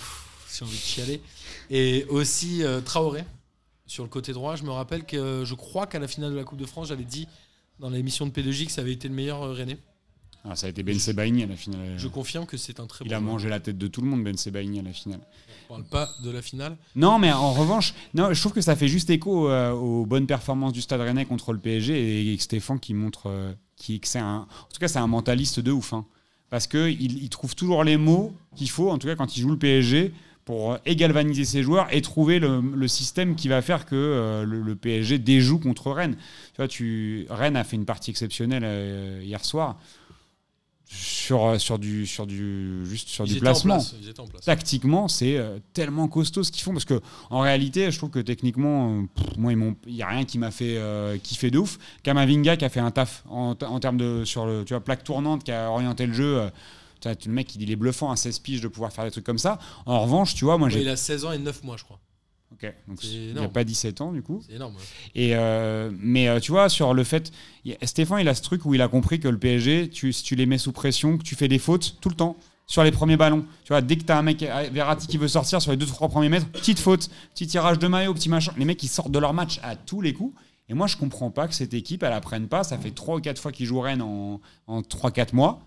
j'ai envie de chialer. Et aussi euh, Traoré sur le côté droit. Je me rappelle que je crois qu'à la finale de la Coupe de France, j'avais dit dans l'émission de P2J que ça avait été le meilleur euh, Rennais. Ah, Ça a été Ben Sebaini à la finale. Je confirme que c'est un très Il bon a joueur. mangé la tête de tout le monde, Ben Sebaini à la finale. Parle pas de la finale. Non, mais en revanche, je trouve que ça fait juste écho euh, aux bonnes performances du Stade Rennais contre le PSG et Stéphane qui montre euh, qui, que c'est un. En tout cas, c'est un mentaliste de ouf. hein. parce que il, il trouve toujours les mots qu'il faut, en tout cas quand il joue le PSG, pour euh, et galvaniser ses joueurs et trouver le, système qui va faire que euh, le, le PSG déjoue contre Rennes. Tu Rennes a fait une partie exceptionnelle euh, hier soir sur, euh, sur du sur du juste sur Ils du placement place, place. tactiquement, c'est euh, tellement costaud ce qu'ils font parce que en réalité, je trouve que techniquement, euh, pff, moi, il y a rien qui m'a fait euh, kiffer de ouf. Kamavinga qui a fait un taf en, en termes de sur le tu vois plaque tournante, qui a orienté le jeu. euh, tu le mec, il est bluffant à 16 piges de pouvoir faire des trucs comme ça. En revanche, tu vois, moi, j'ai. il a 16 ans et 9 mois, je crois. Ok, donc il n'a énorme. pas 17 ans du coup. C'est énorme. ouais. Et euh, mais euh, tu vois, sur le fait, a- Stéphane, il a ce truc où il a compris que le PSG, tu, si tu les mets sous pression, que tu fais des fautes tout le temps sur les premiers ballons. Tu vois, dès que tu as un mec, euh, Verratti qui veut sortir sur les 2-3 premiers mètres, petite faute, petit tirage de maillot, petit machin. Les mecs, ils sortent de leur match à tous les coups. Et moi, je comprends pas que cette équipe, elle apprenne pas. Ça fait 3 ou 4 fois qu'ils jouent Rennes en, en 3-4 mois.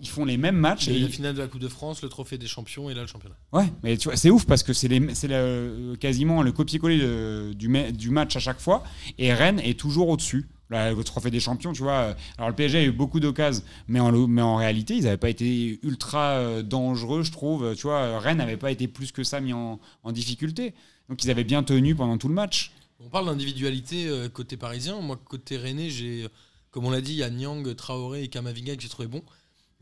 Ils font les mêmes matchs. Il y a et ils- la finale de la Coupe de France, le trophée des champions et là le championnat. Ouais, mais tu vois, c'est ouf parce que c'est le- quasiment le copier-coller du, ma- du match à chaque fois. Et Rennes est toujours au-dessus. Le trophée des champions, tu vois. euh, Alors le PSG a eu beaucoup d'occasions, mais en, mais en réalité, ils n'avaient pas été ultra euh, dangereux, je trouve. Tu vois, Rennes n'avait pas été plus que ça mis en, en difficulté. Donc ils avaient bien tenu pendant tout le match. On parle d'individualité euh, côté parisien. Moi, côté rennais, j'ai, euh, comme on l'a dit, il y a Nyang, Traoré et Kamavinga que j'ai trouvé bon.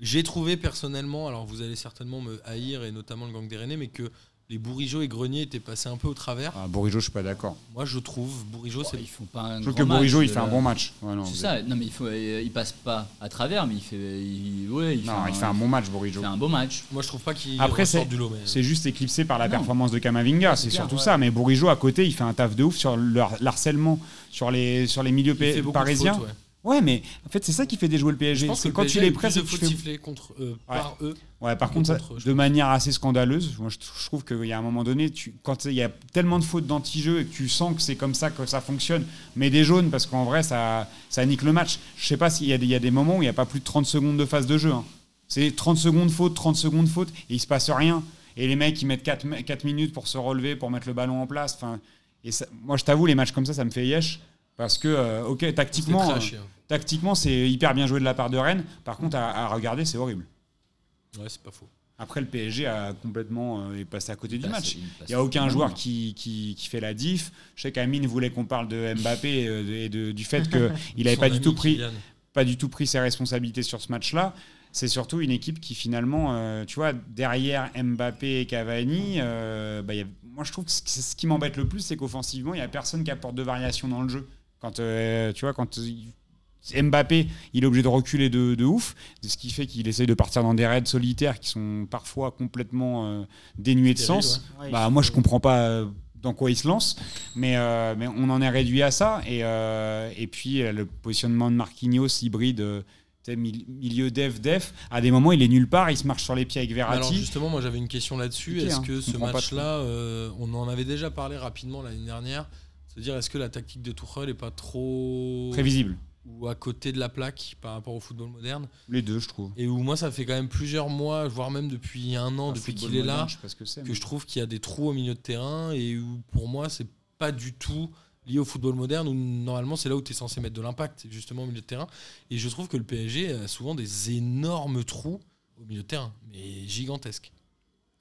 J'ai trouvé personnellement, alors vous allez certainement me haïr, et notamment le gang des Rennais, mais que les Bourigeau et Grenier étaient passés un peu au travers. Ah, Bourigeau, je suis pas d'accord. Moi, je trouve, Bourigeau, c'est. Ils font pas un Je trouve que Bourigeau, il de fait un bon match. Ouais, C'est ça. Non, mais il faut, euh, il passe pas à travers, mais il fait, il, ouais, il, Non, fait, il fait un bon match, Bourigeau. il fait un beau match. Moi, je trouve pas qu'il Après, c'est- du lot. Mais... C'est juste éclipsé par la Non. performance de Kamavinga, c'est surtout ouais. ça. Mais Bourigeau à côté, il fait un taf de ouf sur le har- l'harcèlement sur les, sur les milieux Il fait pa- beaucoup de parisiens. fautes, ouais. Mais en fait, c'est ça qui fait déjouer le PSG. pense que C'est le quand PSG tu les presses que tu fautes fais- contre, euh, par eux. Ouais, par que contre, de manière assez scandaleuse. Moi, je, je trouve qu'il y a un moment donné, tu, quand il y a tellement de fautes d'anti-jeu et que tu sens que c'est comme ça que ça fonctionne, mais des jaunes, parce qu'en vrai, ça, ça nique le match. Je sais pas s'il y, a des- il y a des moments où il n'y a pas plus de 30 secondes de phase de jeu. hein. C'est 30 secondes faute, 30 secondes faute, et il se passe rien. Et les mecs, ils mettent 4, minutes pour se relever, pour mettre le ballon en place. Enfin, et ça- moi, je t'avoue, les matchs comme ça, ça me fait yesh. Parce que, euh, ok, tactiquement, euh, hein. tactiquement, c'est hyper bien joué de la part de Rennes. Par contre, à, à regarder, c'est horrible. Ouais, c'est pas faux. Après, le PSG a complètement euh, est passé à côté du match. il n'y a aucun joueur qui, qui, qui fait la diff. Je sais qu'Amine voulait qu'on parle de Mbappé et de- du fait qu'il (laughs) n'avait pas du, tout pris, pas du tout pris ses responsabilités sur ce match-là. C'est surtout une équipe qui finalement, euh, tu vois, derrière Mbappé et Cavani, euh, bah, il y a- moi je trouve que c'est ce qui m'embête le plus, c'est qu'offensivement, il n'y a personne qui apporte de variation dans le jeu. Quand, euh, tu vois, quand il- Mbappé, il est obligé de reculer de, de ouf, ce qui fait qu'il essaye de partir dans des raids solitaires qui sont parfois complètement euh, dénués de sens. Ouais, Bah, moi, je comprends pas euh, dans quoi il se lance, mais, euh, mais on en est réduit à ça. Et, euh, et puis, euh, le positionnement de Marquinhos hybride, euh, milieu def-def, à des moments, il est nulle part, il se marche sur les pieds avec Mais Alors Verratti. justement, moi j'avais une question là-dessus. Est-ce hein, que ce match-là, euh, on en avait déjà parlé rapidement l'année dernière, c'est-à-dire est-ce que la tactique de Tuchel est pas trop Prévisible. ou à côté de la plaque par rapport au football moderne? Les deux, je trouve. et où moi ça fait quand même plusieurs mois, voire même depuis un an, Un depuis qu'il est là, moderne, je sais pas ce que c'est. que mais- je trouve qu'il y a des trous au milieu de terrain et où pour moi c'est pas du tout lié au football moderne où normalement c'est là où tu es censé mettre de l'impact, justement au milieu de terrain. Et je trouve que le PSG a souvent des énormes trous au milieu de terrain, mais gigantesques.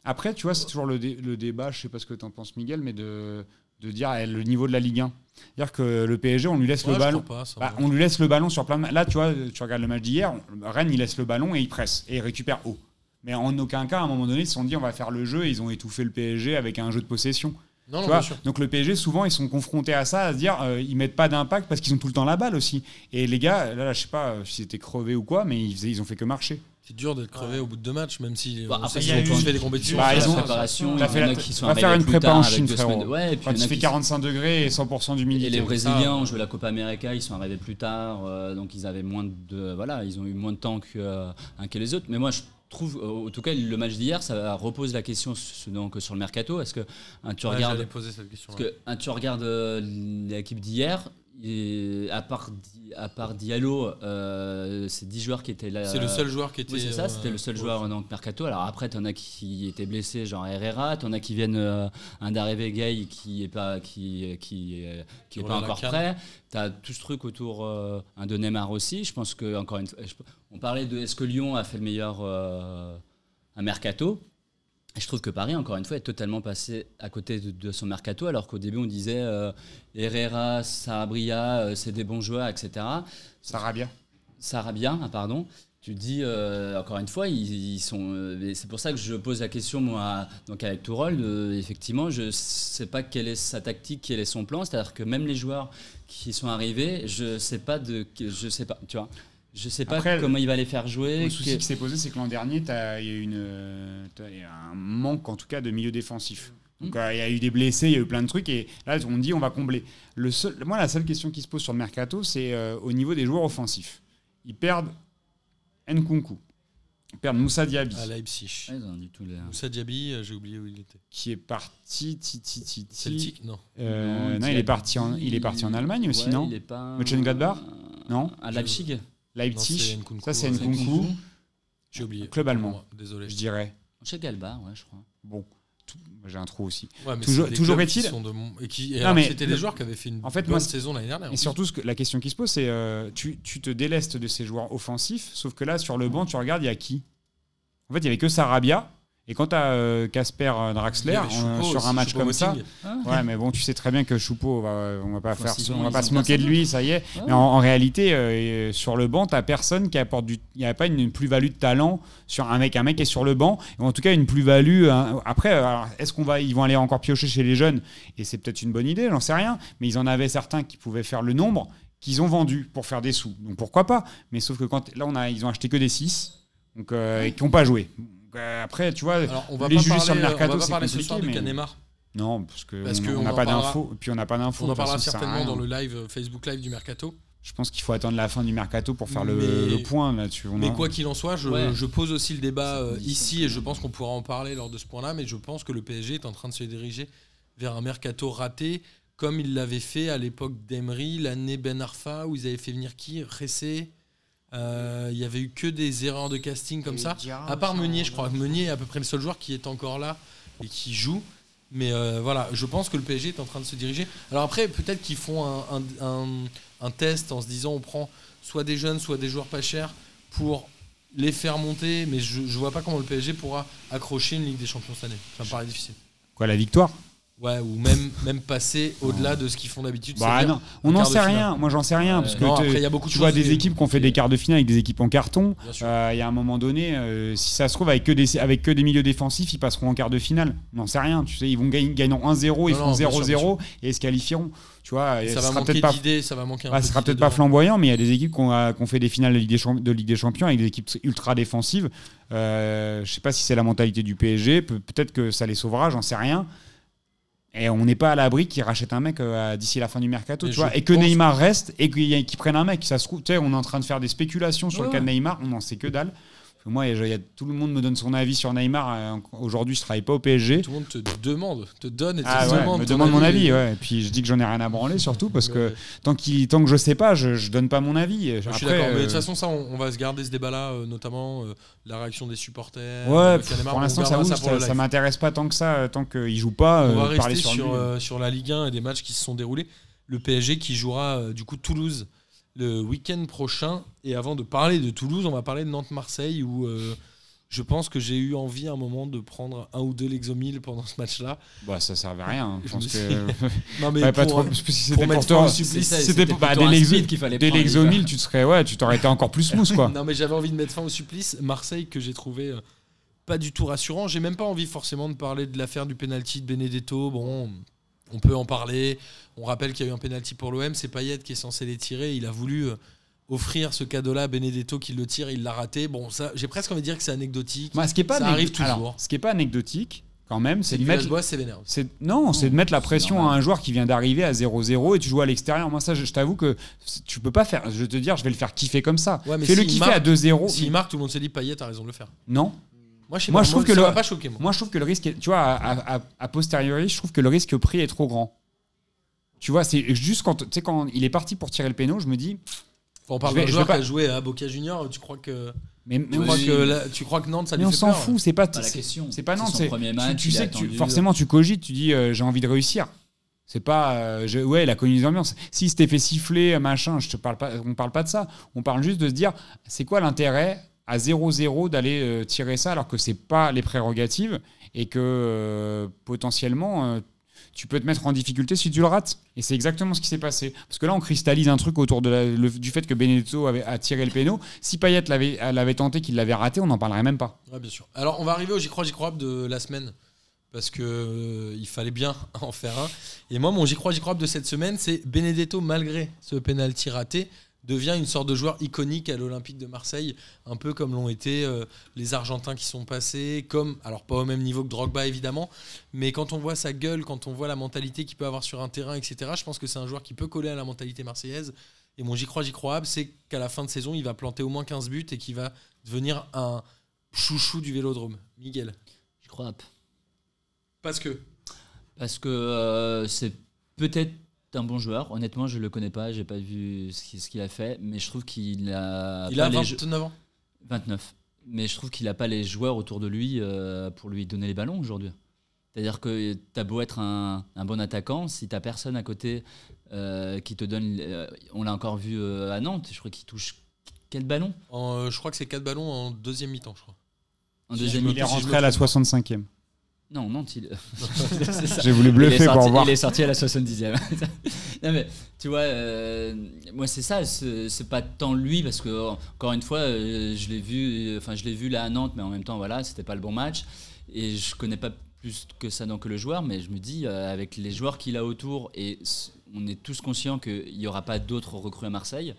Après, tu vois, c'est toujours le, dé- le débat, je sais pas ce que tu en penses, Miguel, mais de, de dire eh, le niveau de la Ligue 1. C'est-à-dire que le PSG, on lui laisse Ouais, le ballon. pas, Bah, on lui laisse le ballon sur plein de Là, tu vois, tu regardes le match d'hier, Rennes, il laisse le ballon et il presse et il récupère haut. Mais en aucun cas, à un moment donné, ils se sont dit on va faire le jeu et ils ont étouffé le PSG avec un jeu de possession. Non. Donc le PSG, souvent, ils sont confrontés à ça, à se dire euh, ils mettent pas d'impact parce qu'ils ont tout le temps la balle aussi. Et les gars, là, là, je sais pas si c'était crevé ou quoi, mais ils, faisaient- ils ont fait que marcher. C'est dur d'être crevé au bout de deux matchs, même si Bah, on après, sait y a fait des compétitions. Bah, ils ont- préparation, il y en fait a la- qui sont va faire une plus prépa en Chine, frérot. Ouais, et puis Quand il fait qui- 45 degrés et 100% Et d'humidité. les Brésiliens ont joué la Copa América, ils sont arrivés plus tard, euh, donc ils avaient moins de voilà, ils ont eu moins de temps que, euh, un que les autres. Mais moi, je trouve, euh, en tout cas, le match d'hier, ça repose la question sur, donc, sur le mercato. Est-ce que hein, tu Ouais, regardes, cette question. que hein, tu regardes euh, l'équipe d'hier, et à part Di- à part Diallo, euh, c'est 10 joueurs qui étaient là. C'est le seul joueur qui était. Oui, c'est ça, euh, c'était le seul joueur donc mercato. Alors après, t'en as qui étaient blessés, genre Herrera, t'en as qui viennent euh, un d'arrivée Gay qui est pas qui qui euh, qui est Qui pas encore prêt. T'as tout ce truc autour euh, un de Neymar aussi. Je pense que encore une fois, on parlait de est-ce que Lyon a fait le meilleur euh, un mercato. Je trouve que Paris, encore une fois, est totalement passé à côté de, de son mercato, alors qu'au début, on disait euh, Herrera, Sarabria, euh, c'est des bons joueurs, etc. Sarabia. Sarabia, ah, pardon. Tu dis, euh, encore une fois, ils, ils sont. et c'est pour ça que je pose la question, moi, donc avec Tourol, effectivement, je sais pas quelle est sa tactique, quel est son plan. C'est-à-dire que même les joueurs qui sont arrivés, je sais pas de. Je sais pas, tu vois. Je sais pas Après, comment il va les faire jouer. Le souci que- qui s'est posé, c'est que l'an dernier, t'as- il y a eu une, euh, un manque, en tout cas, de milieu défensif. Donc, Mm. euh, il y a eu des blessés, il y a eu plein de trucs, et là, on dit on va combler. Le seul, moi, la seule question qui se pose sur le mercato, c'est euh, au niveau des joueurs offensifs. Ils perdent Nkunku, ils perdent Moussa Diaby, À Leipzig. Ouais, ils ont dit tous les- Moussa Diaby, euh, j'ai oublié où il était. qui est parti. Ti, ti, ti, ti. Celtic Non. Euh, non, il est parti en, il est parti en Allemagne aussi, Ouais, non il est pas. Mönchengladbach Non À Leipzig Leipzig. Non, c'est Nkunku, ça, c'est. Nkunku, J'ai oublié. Club allemand. Moi, Désolé. je dirais. Chez Galba, ouais, je crois. Bon, tout- j'ai un trou aussi. Ouais, mais Toujours- est-il- de et qui et Non, alors, mais c'était des joueurs qui avaient fait une en fait, bonne moi, saison l'année dernière. Et surtout, ce que, la question qui se pose, c'est euh, tu, tu te délestes de ces joueurs offensifs, sauf que là, sur le banc, tu regardes, il y a qui? En fait, il y avait que Sarabia. Et quand tu as Casper euh, Draxler euh, Choupo sur un match Choupo comme ça, Moting. ouais, mais bon, tu sais très bien que Choupo, on va, on va pas faire, Offensivement, on va pas se moquer de lui, ça y est. Ouais. Mais en, en réalité, euh, sur le banc, t'as personne qui apporte du, il n'y a pas une plus-value de talent sur un mec, un mec est sur le banc, ou en tout cas une plus-value. hein. Après, euh, est-ce qu'on va, ils vont aller encore piocher chez les jeunes? Et c'est peut-être une bonne idée, j'en sais rien. Mais ils en avaient certains qui pouvaient faire le nombre qu'ils ont vendu pour faire des sous. Donc pourquoi pas? Mais sauf que quand là, on a, ils ont acheté que des 6 donc euh, et qui n'ont pas joué. Euh, après, tu vois, Alors, on va les pas juger parler, sur le on va mercato, pas c'est parler ce soir mais- cas Neymar. non, parce que Parce on- que on on n'a pas d'infos. Puis on n'a pas d'infos. On de en parlera certainement dans le live Facebook live du mercato. Je pense qu'il faut attendre la fin du mercato pour faire le, Mais- le point là-dessus. On Mais quoi qu'il en soit, je, Ouais. je pose aussi le débat euh, ici et je pense qu'on pourra en parler lors de ce point-là. Mais je pense que le PSG est en train de se diriger vers un mercato raté comme il l'avait fait à l'époque d'Emery, l'année Ben Arfa, où ils avaient fait venir qui? Ressé? Euh, Il y avait eu que des erreurs de casting comme ça. Diarra À part Meunier, hein, je crois. Meunier est à peu près le seul joueur qui est encore là et qui joue. Mais euh, voilà, je pense que le PSG est en train de se diriger. Alors après, peut-être qu'ils font un, un- un- un test en se disant on prend soit des jeunes, soit des joueurs pas chers pour les faire monter. Mais je, je vois pas comment le PSG pourra accrocher une Ligue des Champions cette année. Ça me paraît difficile. Quoi, la victoire? Ouais, ou même, même passer au-delà de ce qu'ils font d'habitude. Bah non, on en n'en sait rien. Moi, j'en sais rien. Parce que Non, après, y a beaucoup de tu vois des qui- équipes qui ont fait des quarts de finale avec des équipes en carton. Euh, Il y a un moment donné, euh, si ça se trouve, avec que, des, avec que des milieux défensifs, ils passeront en quart de finale. On n'en sait rien. Tu sais, ils vont gagner, gagneront 1-0, ils feront non, bien sûr, 0-0 et ils se qualifieront. Tu vois, et ça va manquer pas ça va manquer un Bah, peu ce sera peut-être pas flamboyant, mais il y a des équipes qui ont, euh, ont fait des finales de Ligue des, Champ- de Ligue des Champions avec des équipes ultra défensives. Euh, je sais pas si c'est la mentalité du PSG. Pe- peut-être que ça les sauvera, j'en sais rien. Et on n'est pas à l'abri qu'ils rachètent un mec euh, d'ici la fin du mercato, tu vois, et que Neymar reste et qu'ils prennent un mec. Ça se trouve, tu sais, on est en train de faire des spéculations sur Ouais, le cas de. Neymar, on n'en sait que dalle. Moi, y a- tout le monde me donne son avis sur Neymar. euh, Aujourd'hui, je travaille pas au PSG. Tout le monde te demande, te donne et te Ah ouais, demande. me demande mon avis, ouais. Et puis je dis que j'en ai rien à branler, surtout parce que tant, tant que je sais pas, je, je donne pas mon avis. Je suis Après, d'accord, mais de euh, toute façon, ça, on, on va se garder ce débat-là, euh, notamment euh, la réaction des supporters. Ouais, pff, pour l'instant, ça, ça, ça m'intéresse pas tant que ça, tant qu'il joue pas. On va parler rester sur, sur, sur la Ligue 1 et des matchs qui se sont déroulés. Le PSG qui jouera du coup Toulouse le week-end prochain. Et avant de parler de Toulouse, on va parler de Nantes-Marseille où euh, je pense que j'ai eu envie à un moment de prendre un ou deux Lexomil pendant ce match-là. Bah, ça servait à rien. Je Je pense me que. (laughs) (laughs) Non mais Ouais, pas pour, trop. euh, Si c'était pour, mettre te- fin au si supplice, ça, c'était bah, des un Lexo- speed qu'il fallait des prendre, Lexomil, tu te serais, ouais, tu t'aurais été encore plus smooth, quoi. (laughs) Non mais j'avais envie de mettre fin au supplice. Marseille que j'ai trouvé euh, pas du tout rassurant. J'ai même pas envie forcément de parler de l'affaire du penalty de Benedetto. Bon, on peut en parler. On rappelle qu'il y a eu un penalty pour l'OM. C'est Payet qui est censé les tirer. Il a voulu euh, offrir ce cadeau-là à Benedetto qui le tire. Il l'a raté. Bon, ça, j'ai presque envie de dire que c'est anecdotique. Ce qui est pas Ça anecdo- arrive toujours. alors, ce qui est pas anecdotique, quand même, c'est de mettre. Non, c'est de mettre la pression à un joueur qui vient d'arriver à 0-0 et tu joues à l'extérieur. Moi ça, je, je t'avoue que tu peux pas faire. Je vais te dire, je vais le faire kiffer comme ça. Ouais, Fais-le kiffer marque- à 2-0. S'il marque, tout le monde s'est dit Payet a raison de le faire. Non. Moi, je Moi, pas, je trouve que ça le- pas choqué. Moi. Moi, je trouve que le risque, est- tu vois, à, à- à- a posteriori, je trouve que le risque pris est trop grand. Tu vois, c'est juste quand, tu sais, quand il est parti pour tirer le péno, je me dis, on parle je vais- d'un joueur qui a joué à Boca Junior. Tu crois que, mais, mais tu on- crois que, là- tu crois que Nantes, ça mais lui on s'en fout, c'est pas, Pas la c'est- question. c'est pas Nantes. c'est- tu- sais que tu- forcément, tu cogites, tu dis, euh, j'ai envie de réussir. C'est pas, euh, je- ouais, il a connu des ambiances. Si c'était fait siffler, machin, je te parle pas, on parle pas de ça. On parle juste de se dire, c'est quoi l'intérêt à 0-0 d'aller euh, tirer ça alors que c'est pas les prérogatives et que euh, potentiellement euh, tu peux te mettre en difficulté si tu le rates. Et c'est exactement ce qui s'est passé. Parce que là, on cristallise un truc autour du fait que Benedetto avait a tiré le péno. Si Payet l'avait tenté, qu'il l'avait raté, on n'en parlerait même pas. Bien sûr. Alors, on va arriver au J'y crois, J'y crois de la semaine. Parce que il fallait bien (laughs) en faire un. Et moi, mon J'y crois, J'y crois de cette semaine, c'est Benedetto, malgré ce penalty raté, devient une sorte de joueur iconique à l'Olympique de Marseille, un peu comme l'ont été euh, les Argentins qui sont passés, comme, alors pas au même niveau que Drogba évidemment, mais quand on voit sa gueule, quand on voit la mentalité qu'il peut avoir sur un terrain, etc., je pense que c'est un joueur qui peut coller à la mentalité marseillaise. Et mon J'y crois, J'y crois, c'est qu'à la fin de saison, il va planter au moins 15 buts et qu'il va devenir un chouchou du vélodrome. Miguel. Je crois. Parce que. Parce que euh, c'est peut-être un bon joueur. Honnêtement, je le connais pas. J'ai pas vu ce qu'il a fait, mais je trouve qu'il a. il a les jou- 29 ans. 29. Mais je trouve qu'il n'a pas les joueurs autour de lui euh, pour lui donner les ballons aujourd'hui. C'est-à-dire que tu as beau être un, un bon attaquant, si tu personne à côté euh, qui te donne. euh, on l'a encore vu euh, à Nantes, je crois qu'il touche quel ballon En, euh, je crois que c'est 4 ballons en deuxième mi-temps, je crois. En deuxième me- Il est mi-temps. rentré à la trompe 65e. Non, Nantes, il. (laughs) (laughs) C'est ça. J'ai voulu bluffer sorti, pour voir. il est sorti à la 70e. (laughs) non mais tu vois, euh, moi c'est ça, c'est pas tant lui parce que encore une fois, euh, je l'ai vu, euh, enfin je l'ai vu là à Nantes, mais en même temps voilà, c'était pas le bon match et je connais pas plus que ça donc que le joueur, mais je me dis euh, avec les joueurs qu'il a autour et on est tous conscients qu'il y aura pas d'autres recrues à Marseille.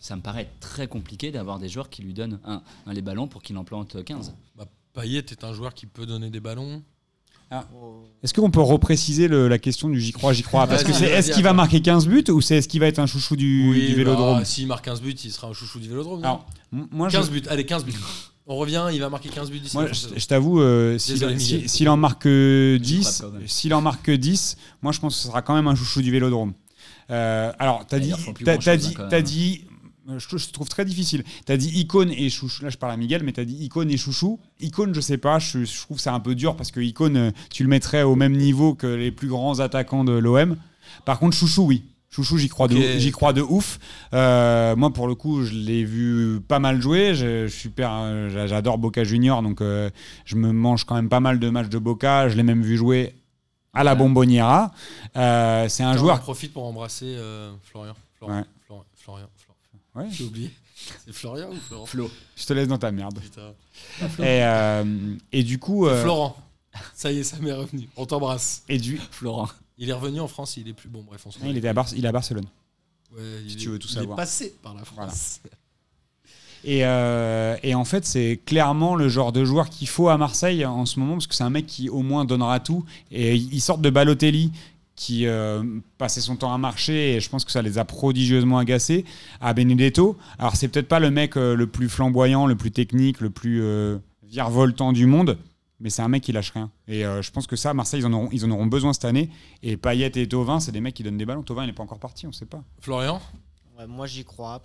Ça me paraît très compliqué d'avoir des joueurs qui lui donnent un, un les ballons pour qu'il en plante 15. Bah, Payet est un joueur qui peut donner des ballons. Ah. Est-ce qu'on peut repréciser le- la question du j'y crois, j'y crois (laughs) Parce que c'est est-ce qu'il va marquer 15 buts ou c'est est-ce qu'il va être un chouchou du, Oui, du vélodrome bah, S'il marque 15 buts, il sera un chouchou du vélodrome. Alors, moi, je, 15 buts, allez, 15 buts. On revient, il va marquer 15 buts d'ici je, t'avoue, euh, s'il si- en marque euh, J'y 10, crois quand même. s'il en marque 10, moi je pense que ce sera quand même un chouchou du vélodrome. Euh, alors, t'as dit, t'as hein, dit, hein. dit, euh, je, je trouve très difficile. T'as dit icône et chouchou. Là, je parle à Miguel, mais t'as dit icône et chouchou. Icône, je sais pas. Je, je trouve que c'est un peu dur parce que icône, euh, tu le mettrais au même niveau que les plus grands attaquants de l'OM. Par contre, chouchou, oui. Chouchou, j'y crois, j'y crois de ouf. Euh, moi, pour le coup, je l'ai vu pas mal jouer. Je, je super, euh, j'adore Boca Junior, donc euh, je me mange quand même pas mal de matchs de Boca. Je l'ai même vu jouer à la. Bomboniera. Euh, c'est un Tiens, On joueur. profite pour embrasser euh, Florian. Florian. Ouais. Florian. Florian. Ouais. J'ai oublié. C'est Florian ou Florent Flo. Je te laisse dans ta merde. Putain. Et, euh, et du coup, euh, Florent. Ça y est, ça m'est revenu. On t'embrasse. et du, Florent. Il est revenu en France, il est plus bon. Bref, on s'en il était à, Bar- il est à Barcelone. Ouais, si il tu est- veux tout il savoir. est passé par la France. (laughs) Et, euh, et en fait, c'est clairement le genre de joueur qu'il faut à Marseille en ce moment, parce que c'est un mec qui au moins donnera tout. Et ils sortent de Balotelli, qui euh, passait son temps à marcher, et je pense que ça les a prodigieusement agacés, à Benedetto. Alors, c'est peut-être pas le mec euh, le plus flamboyant, le plus technique, le plus euh, virevoltant du monde, mais c'est un mec qui lâche rien. Et euh, je pense que ça, Marseille, ils en auront, ils en auront besoin cette année. Et Payet et Tovin, c'est des mecs qui donnent des ballons. Tovin, il n'est pas encore parti, on sait pas. Florian? Ouais, moi j'y crois.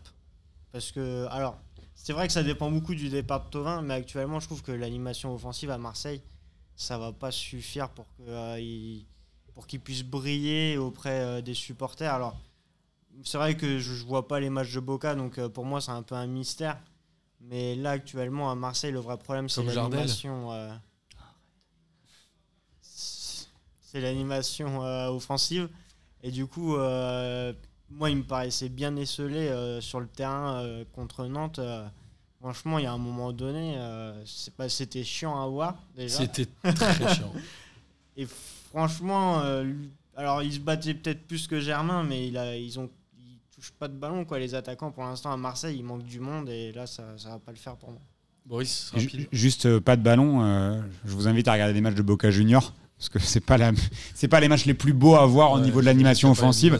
Parce que, alors, c'est vrai que ça dépend beaucoup du départ de Tovin, mais actuellement je trouve que l'animation offensive à Marseille, ça va pas suffire pour que, euh, il- pour qu'il puisse briller auprès euh, des supporters. Alors, c'est vrai que je, je vois pas les matchs de Boca, donc euh, pour moi c'est un peu un mystère. Mais là actuellement à Marseille, le vrai problème c'est l'animation. euh, c'est l'animation euh, offensive. Et du coup, euh, moi, il me paraissait bien esselé sur le terrain contre Nantes. franchement, il y a un moment donné, c'est pas- c'était chiant à voir déjà. C'était très chiant. (laughs) Et franchement, euh, alors il se battait peut-être plus que Germain, mais il a, ils ont, ils touchent pas de ballon quoi. Les attaquants pour l'instant à Marseille, il manque du monde et là, ça, ça va pas le faire pour moi. Boris, Ju- rapide. Juste euh, pas de ballon. euh, je vous invite à regarder des matchs de Boca Junior parce que c'est pas la, c'est pas les matchs les plus beaux à voir au niveau de l'animation offensive.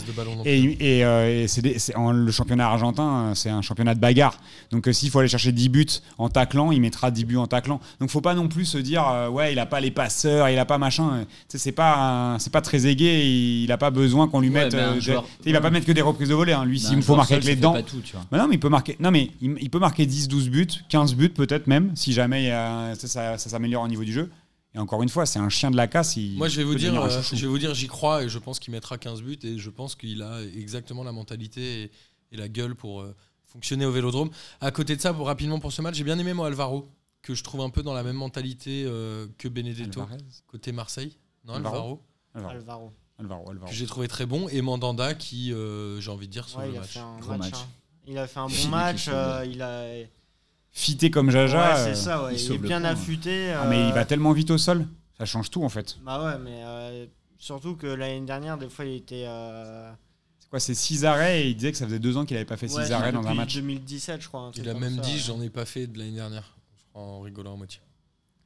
Et, et, euh, et c'est des- c'est- en- le championnat argentin, euh, c'est un championnat de bagarre. Donc euh, s'il faut aller chercher 10 buts en taclant, il mettra 10 buts en taclant. Donc faut pas non plus se dire euh, ouais il a pas les passeurs, il a pas machin. C'est pas un- c'est pas très aigué. Il a pas besoin qu'on lui Ouais, mette. euh, des- joueur- il va pas mettre que des reprises de volée. hein. Lui Mais s'il faut marquer avec les dents. tout. Bah non, mais il peut marquer. Non, mais il, il peut marquer 10, 12 buts, 15 buts peut-être même, si jamais ça s'améliore au niveau du jeu. Et encore une fois, c'est un chien de la casse. il Moi, je vais vous dire, euh, je vais vous dire, j'y crois et je pense qu'il mettra 15 buts et je pense qu'il a exactement la mentalité et, et la gueule pour euh, fonctionner au Vélodrome. À côté de ça, pour rapidement pour ce match, j'ai bien aimé moi Alvaro que je trouve un peu dans la même mentalité euh, que Benedetto Alvarez. côté Marseille. Non, Alvaro. Alvaro, Alvaro, Alvaro. Alvaro, Alvaro. que j'ai trouvé très bon et Mandanda qui, euh, j'ai envie de dire, sur Ouais, le il a fait un match. match. hein. Il a fait un (laughs) bon match. euh, il a. Fité comme Jaja. ouais, euh, c'est ça. Ouais. il est bien ouais. affûté. ah, mais il euh, va tellement vite au sol. Ça change tout en fait. Bah ouais, mais euh, surtout que l'année dernière, des fois, il était. euh, C'est quoi C'est 6 arrêts et il disait que ça faisait 2 ans qu'il avait pas fait 6 ouais, arrêts dans un match. 2017, je crois. un truc Il a comme même ça, dit, ouais. j'en ai pas fait de l'année dernière, je crois en rigolant à moitié.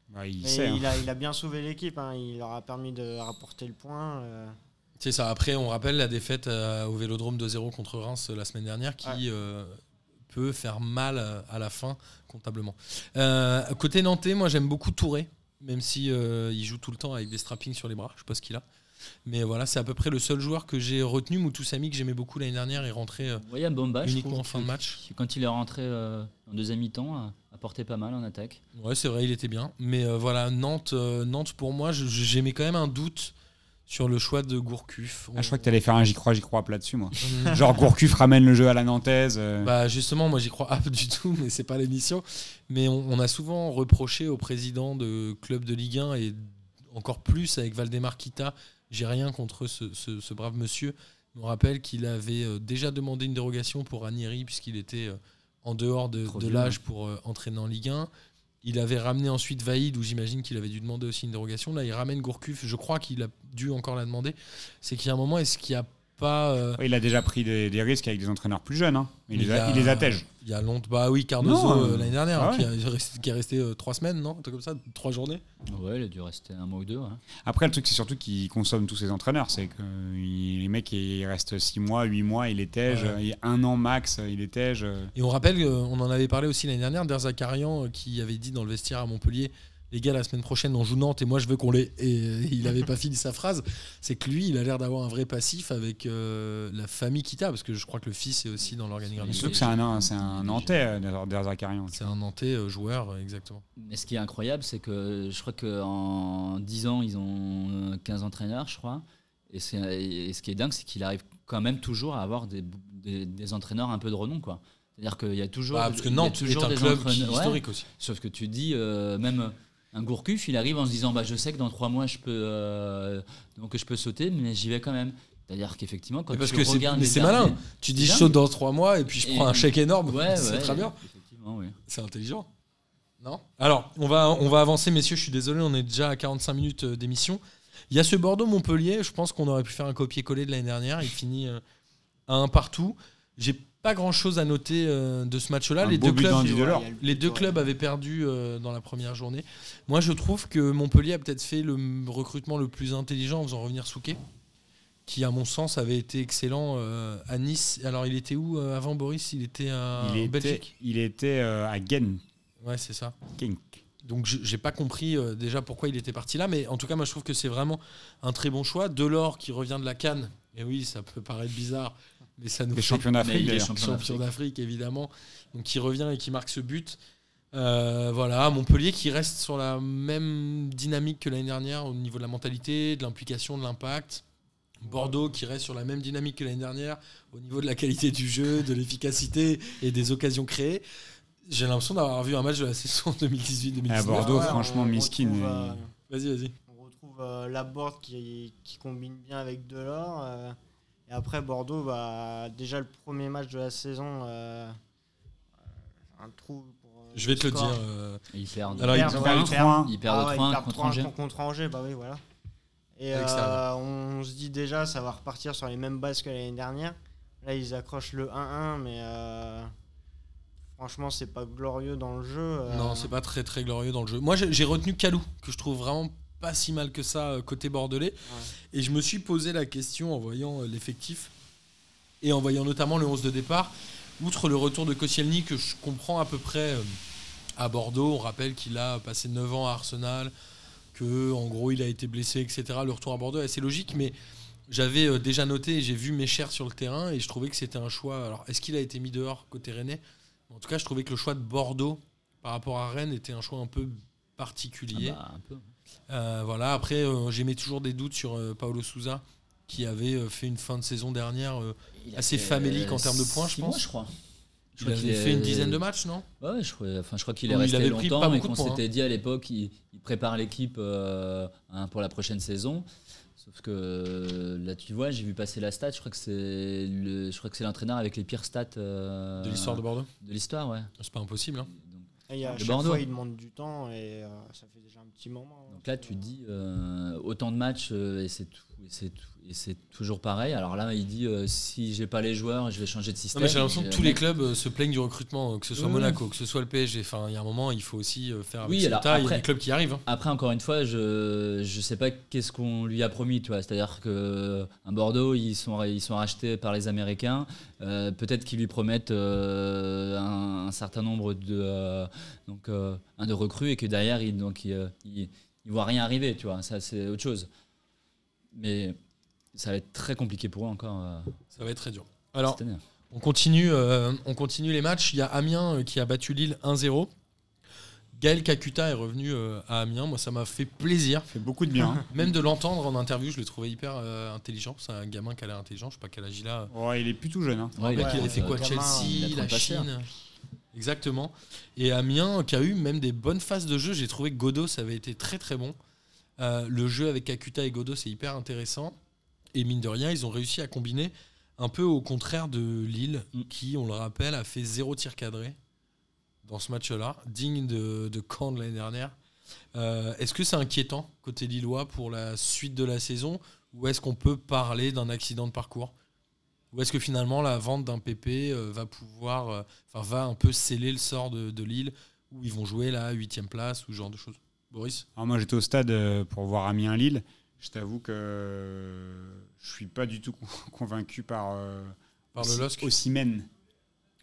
Bah, il hein. il, a, il a bien sauvé l'équipe. hein. Il leur a permis de rapporter le point. euh. C'est ça. Après, on rappelle la défaite euh, au Vélodrome 2-0 contre Reims euh, la semaine dernière qui Ouais. euh, peut faire mal euh, à la fin comptablement. Euh, côté nantais, moi j'aime beaucoup Touré, même si euh, il joue tout le temps avec des strappings sur les bras. Je sais pas ce qu'il a. Mais voilà, c'est à peu près le seul joueur que j'ai retenu. Moutoussamy, que j'aimais beaucoup l'année dernière, est rentré euh, Ouais, Bomba, uniquement en fin de match. Quand il est rentré euh, en deuxième mi-temps, a apporté pas mal en attaque. Ouais, c'est vrai, il était bien. Mais euh, voilà, Nantes, Nantes pour moi, j'aimais quand même un doute sur le choix de Gourcuff. Ah, je crois que tu allais faire un j'y crois, j'y crois plat dessus, moi. On- Genre Gourcuff ramène le jeu à la Nantaise. euh. Bah justement, moi j'y crois pas du tout, mais c'est pas l'émission. Mais on, on a souvent reproché au président de club de Ligue 1 et encore plus avec Valdemar Kita. J'ai rien contre ce, ce- ce brave monsieur. On rappelle qu'il avait euh, déjà demandé une dérogation pour Ranieri puisqu'il était euh, en dehors de, de l'âge pour euh, entraîner en Ligue 1. Il avait ramené ensuite Vaïd, où j'imagine qu'il avait dû demander aussi une dérogation. Là, il ramène Gourcuff. Je crois qu'il a dû encore la demander. C'est qu'il y a un moment, est-ce qu'il n'y a pas. euh, il a déjà pris des, des risques avec des entraîneurs plus jeunes. hein. Il, les a- a- il les attège. Il y a longtemps. Bah oui, Cardozo euh, l'année dernière, ah hein, ouais. qui, a resté, qui est resté euh, trois semaines, non Un truc comme ça, trois journées. Ouais, il a dû rester un mois ou deux. ouais. Après, le truc, c'est surtout qu'il consomme tous ses entraîneurs. C'est que euh, il- les mecs, ils restent 6 mois, 8 mois, il étège. Ouais. Un an max, il étège. Et on rappelle, on en avait parlé aussi l'année dernière, Derzakarian euh, qui avait dit dans le vestiaire à Montpellier les gars, la semaine prochaine, on joue Nantes et moi je veux qu'on les. Et euh, il n'avait pas fini sa phrase. C'est que lui, il a l'air d'avoir un vrai passif avec euh, la famille Kita, parce que je crois que le fils est aussi dans l'organigramme. Surtout que c'est un, c'est un Nantais, euh, Derzakarian. C'est un Nantais joueur, exactement. Mais ce qui est incroyable, c'est que je crois qu'en 10 ans, ils ont euh, 15 entraîneurs, je crois. Et, ce qui est dingue, c'est qu'il arrive quand même toujours à avoir des, des- des entraîneurs un peu de renom. quoi. C'est-à-dire qu'il y a toujours. Bah, parce que Nantes est toujours un club qui- ouais. historique aussi. Sauf que tu dis, euh, même un Gourcuff, il arrive en se disant bah, Je sais que dans 3 mois, je peux, euh, donc je peux sauter, mais j'y vais quand même. C'est-à-dire qu'effectivement, quand parce tu que regardes c'est derniers- malin. Tu dis je saute dans trois mois et puis je Et- prends un chèque énorme. Ouais, (laughs) c'est ouais, très bien. Effectivement, oui. C'est intelligent. Non? Alors, on va, on va avancer, messieurs. Je suis désolé, on est déjà à 45 minutes euh, d'émission. Il y a ce Bordeaux-Montpellier. Je pense qu'on aurait pu faire un copier-coller de l'année dernière. Il finit euh, à un partout. J'ai pas grand-chose à noter euh, de ce match-là. Les deux clubs. Les deux avaient perdu euh, dans la première journée. Moi, je trouve que Montpellier a peut-être fait le recrutement le plus intelligent en faisant revenir Souquet, qui, à mon sens, avait été excellent euh, à Nice. Alors, il était où avant Boris? Il était à, il, en était, Belgique? il était à Gen. Ouais, c'est ça. Genk. Donc, je- j'ai pas compris euh, déjà pourquoi il était parti là, mais en tout cas, moi, je trouve que c'est vraiment un très bon choix. Delors qui revient de la Cannes. Et oui, ça peut paraître bizarre, mais ça nous Les fait champions d'Afrique champion d'Afrique. évidemment. Donc qui revient et qui marque ce but. Euh, voilà Montpellier qui reste sur la même dynamique que l'année dernière au niveau de la mentalité de l'implication de l'impact. Bordeaux qui reste sur la même dynamique que l'année dernière au niveau de la qualité du jeu de l'efficacité et des occasions créées. J'ai l'impression d'avoir vu un match de la saison 2018-2019 (laughs) À Bordeaux, Ouais, franchement, miskin, euh, vas-y vas-y. On retrouve euh, Laborde qui, qui combine bien avec Delors. Et après, Bordeaux, bah, déjà le premier match de la saison, euh, un trou pour. euh, je vais te le score. dire euh, Ils perdent. Alors, Ils perdent, ont ouais, ils perdent. 3-1. Ils perdent Ah ouais, 3-1 ils perdent contre 3-1 Angers. contre Angers, bah oui, voilà. Et À l'extérieur. euh, on se dit déjà, ça va repartir sur les mêmes bases que l'année dernière. Là, ils accrochent le 1-1, mais euh, franchement, c'est pas glorieux dans le jeu. euh. Non, c'est pas très très glorieux dans le jeu. Moi, j'ai j'ai retenu Calou, que je trouve vraiment pas si mal que ça euh, côté bordelais. Et je me suis posé la question en voyant euh, l'effectif et en voyant notamment le 11 de départ. Outre le retour de Koscielny, que je comprends à peu près euh, à Bordeaux, on rappelle qu'il a passé 9 ans à Arsenal, que en gros il a été blessé, etc. Le retour à Bordeaux est assez logique, mais j'avais déjà noté et j'ai vu mes chers sur le terrain et je trouvais que c'était un choix. Alors, est-ce qu'il a été mis dehors côté Rennais? En tout cas, je trouvais que le choix de Bordeaux par rapport à Rennes était un choix un peu particulier. Ah bah, un peu. Euh, voilà, après, euh, j'aimais toujours des doutes sur euh, Paolo Souza, qui avait fait une fin de saison dernière. Assez famélique en termes de points, je pense. mois, je crois. Je il crois avait fait est- une dizaine de matchs, non? Ouais, je crois, enfin, je crois qu'il est resté longtemps de qu'on s'était dit à l'époque il, il prépare l'équipe euh, hein, pour la prochaine saison. Sauf que là, tu vois, j'ai vu passer la stat. Je crois que c'est le, je crois que c'est l'entraîneur avec les pires stats euh, De l'histoire de Bordeaux? de l'histoire, ouais. C'est pas impossible. hein. Et à de chaque Bordeaux. fois, il demande du temps et euh, ça fait déjà un petit moment. hein. donc là, tu te dis euh, autant de matchs euh, et c'est tout, et c'est toujours pareil. Alors là, il dit euh, si j'ai pas les joueurs, je vais changer de Non, système. mais j'ai l'impression que tous les clubs euh, se plaignent du recrutement, euh, que ce soit Oui, Monaco, que ce soit le PSG. Enfin, il y a un moment, il faut aussi euh, faire avec Oui, alors tailles. Il y a après- des clubs qui arrivent. hein. Après, encore une fois, je je sais pas qu'est-ce qu'on lui a promis, tu vois. C'est-à-dire que un Bordeaux, ils sont ils sont rachetés par les Américains. Euh, Peut-être qu'ils lui promettent un, un certain nombre de donc un de recrues et que derrière, ils donc ils, ils, ils voient rien arriver, tu vois. Ça, c'est autre chose. Mais ça va être très compliqué pour eux encore euh, Ça va être très dur. Alors, cette année. on continue, euh, on continue les matchs. Il y a Amiens euh, qui a battu Lille 1-0. Gaël Kakuta est revenu euh, à Amiens. Moi, ça m'a fait plaisir. fait beaucoup de bien. hein. Même de l'entendre en interview, je l'ai trouvé hyper euh, intelligent. C'est un gamin qui a l'air intelligent. Je sais pas quel âge il a. Ouais, il est plus tout jeune. hein. Ouais, Le il avait fait quoi gamin, il Chelsea, a la. Chine. Exactement. Et Amiens, qui a eu même des bonnes phases de jeu. J'ai trouvé que Godot, ça avait été très très bon. Euh, le jeu avec Kakuta et Godot, c'est hyper intéressant. Et mine de rien, ils ont réussi à combiner un peu au contraire de Lille, Mm. qui, on le rappelle, a fait zéro tir cadré dans ce match-là, digne de, de Caen de l'année dernière. Euh, est-ce que c'est inquiétant côté lillois pour la suite de la saison ou est-ce qu'on peut parler d'un accident de parcours? Ou est-ce que finalement la vente d'un PP euh, va pouvoir, enfin va un peu sceller le sort de, de Lille, où ils vont jouer la huitième place ou ce genre de choses? Boris Alors moi j'étais au stade euh, pour voir Amiens-Lille. Je t'avoue que je suis pas du tout (laughs) convaincu par, euh, Par le LOSC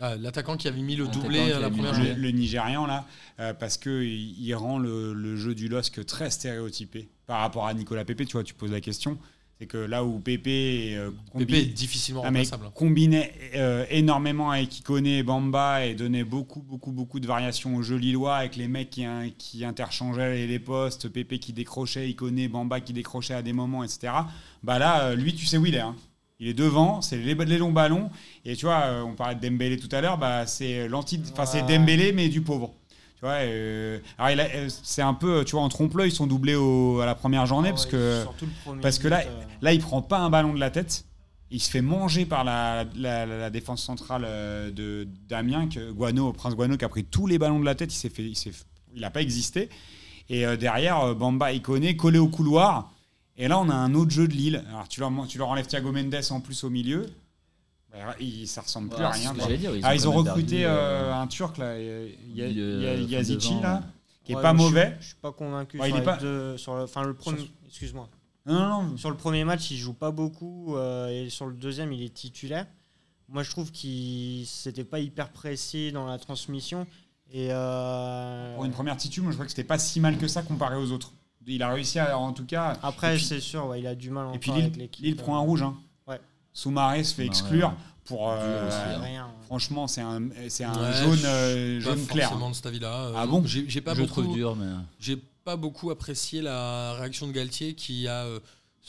Ah, L'attaquant qui avait mis le doublé à la première le le, journée. le Nigérian là, euh, parce que il, il rend le, le jeu du LOSC très stéréotypé par rapport à Nicolas Pepe. Tu vois, tu poses la question, c'est que là où Pepe, euh, est difficilement Ah, remplaçable. combinait euh, énormément avec Ikone et Bamba et donnait beaucoup, beaucoup, beaucoup de variations au jeu lillois avec les mecs qui, hein, qui interchangeaient les postes, Pépé qui décrochait, Ikone, Bamba qui décrochait à des moments, etc. Bah là, euh, lui, tu sais où il est. hein. Il est devant, c'est les, les longs ballons. Et tu vois, on parlait de Dembélé tout à l'heure, bah, c'est l'anti, enfin c'est. Dembélé mais du pauvre. Tu vois, euh, alors il a- euh, c'est un peu, tu vois, en trompe-l'œil, ils sont doublés au- à la première journée Ah parce ouais, que parce que là, euh, là, il prend pas un ballon de la tête. Il se fait manger par la, la- la- la défense centrale euh, de d'Amiens, que Guano, Prince Guano, qui a pris tous les ballons de la tête. Il s'est fait, il il n'a pas existé. Et derrière, Bamba, Iconé, collé au couloir. Et là, on a un autre jeu de Lille. Alors, tu leur, tu leur enlèves Thiago Mendes en plus au milieu. Bah, il, ça ressemble plus à rien. quoi. dire, Ah, ils ont quand même recruté perdu, euh, euh, un Turc là, euh, il, Yazici là, ouais. qui est ouais, pas moi, je mauvais. Je suis pas convaincu. Ouais, il sur, est pas- deux- sur le, enfin, le premier. Excuse-moi. Non, non, non. Sur le premier match, il joue pas beaucoup euh, et sur le deuxième, il est titulaire. Moi, je trouve qu'il s'était pas hyper précis dans la transmission et euh, Pour une première titu, moi je crois que c'était pas si mal que ça comparé aux autres. Il a réussi à, en tout cas. après, c'est sûr, ouais, il a du mal Et puis avec. Lille prend un rouge. Hein. Soumaré se fait exclure ouais. pour. euh, Euh, hein. rien. Franchement, c'est un, c'est un Ouais, jaune, euh, Pas jaune clair. forcément de cet avis-là. Euh, Ah bon J'ai j'ai pas je beaucoup. trouve dur, mais. J'ai pas beaucoup apprécié la réaction de Galtier qui a. euh,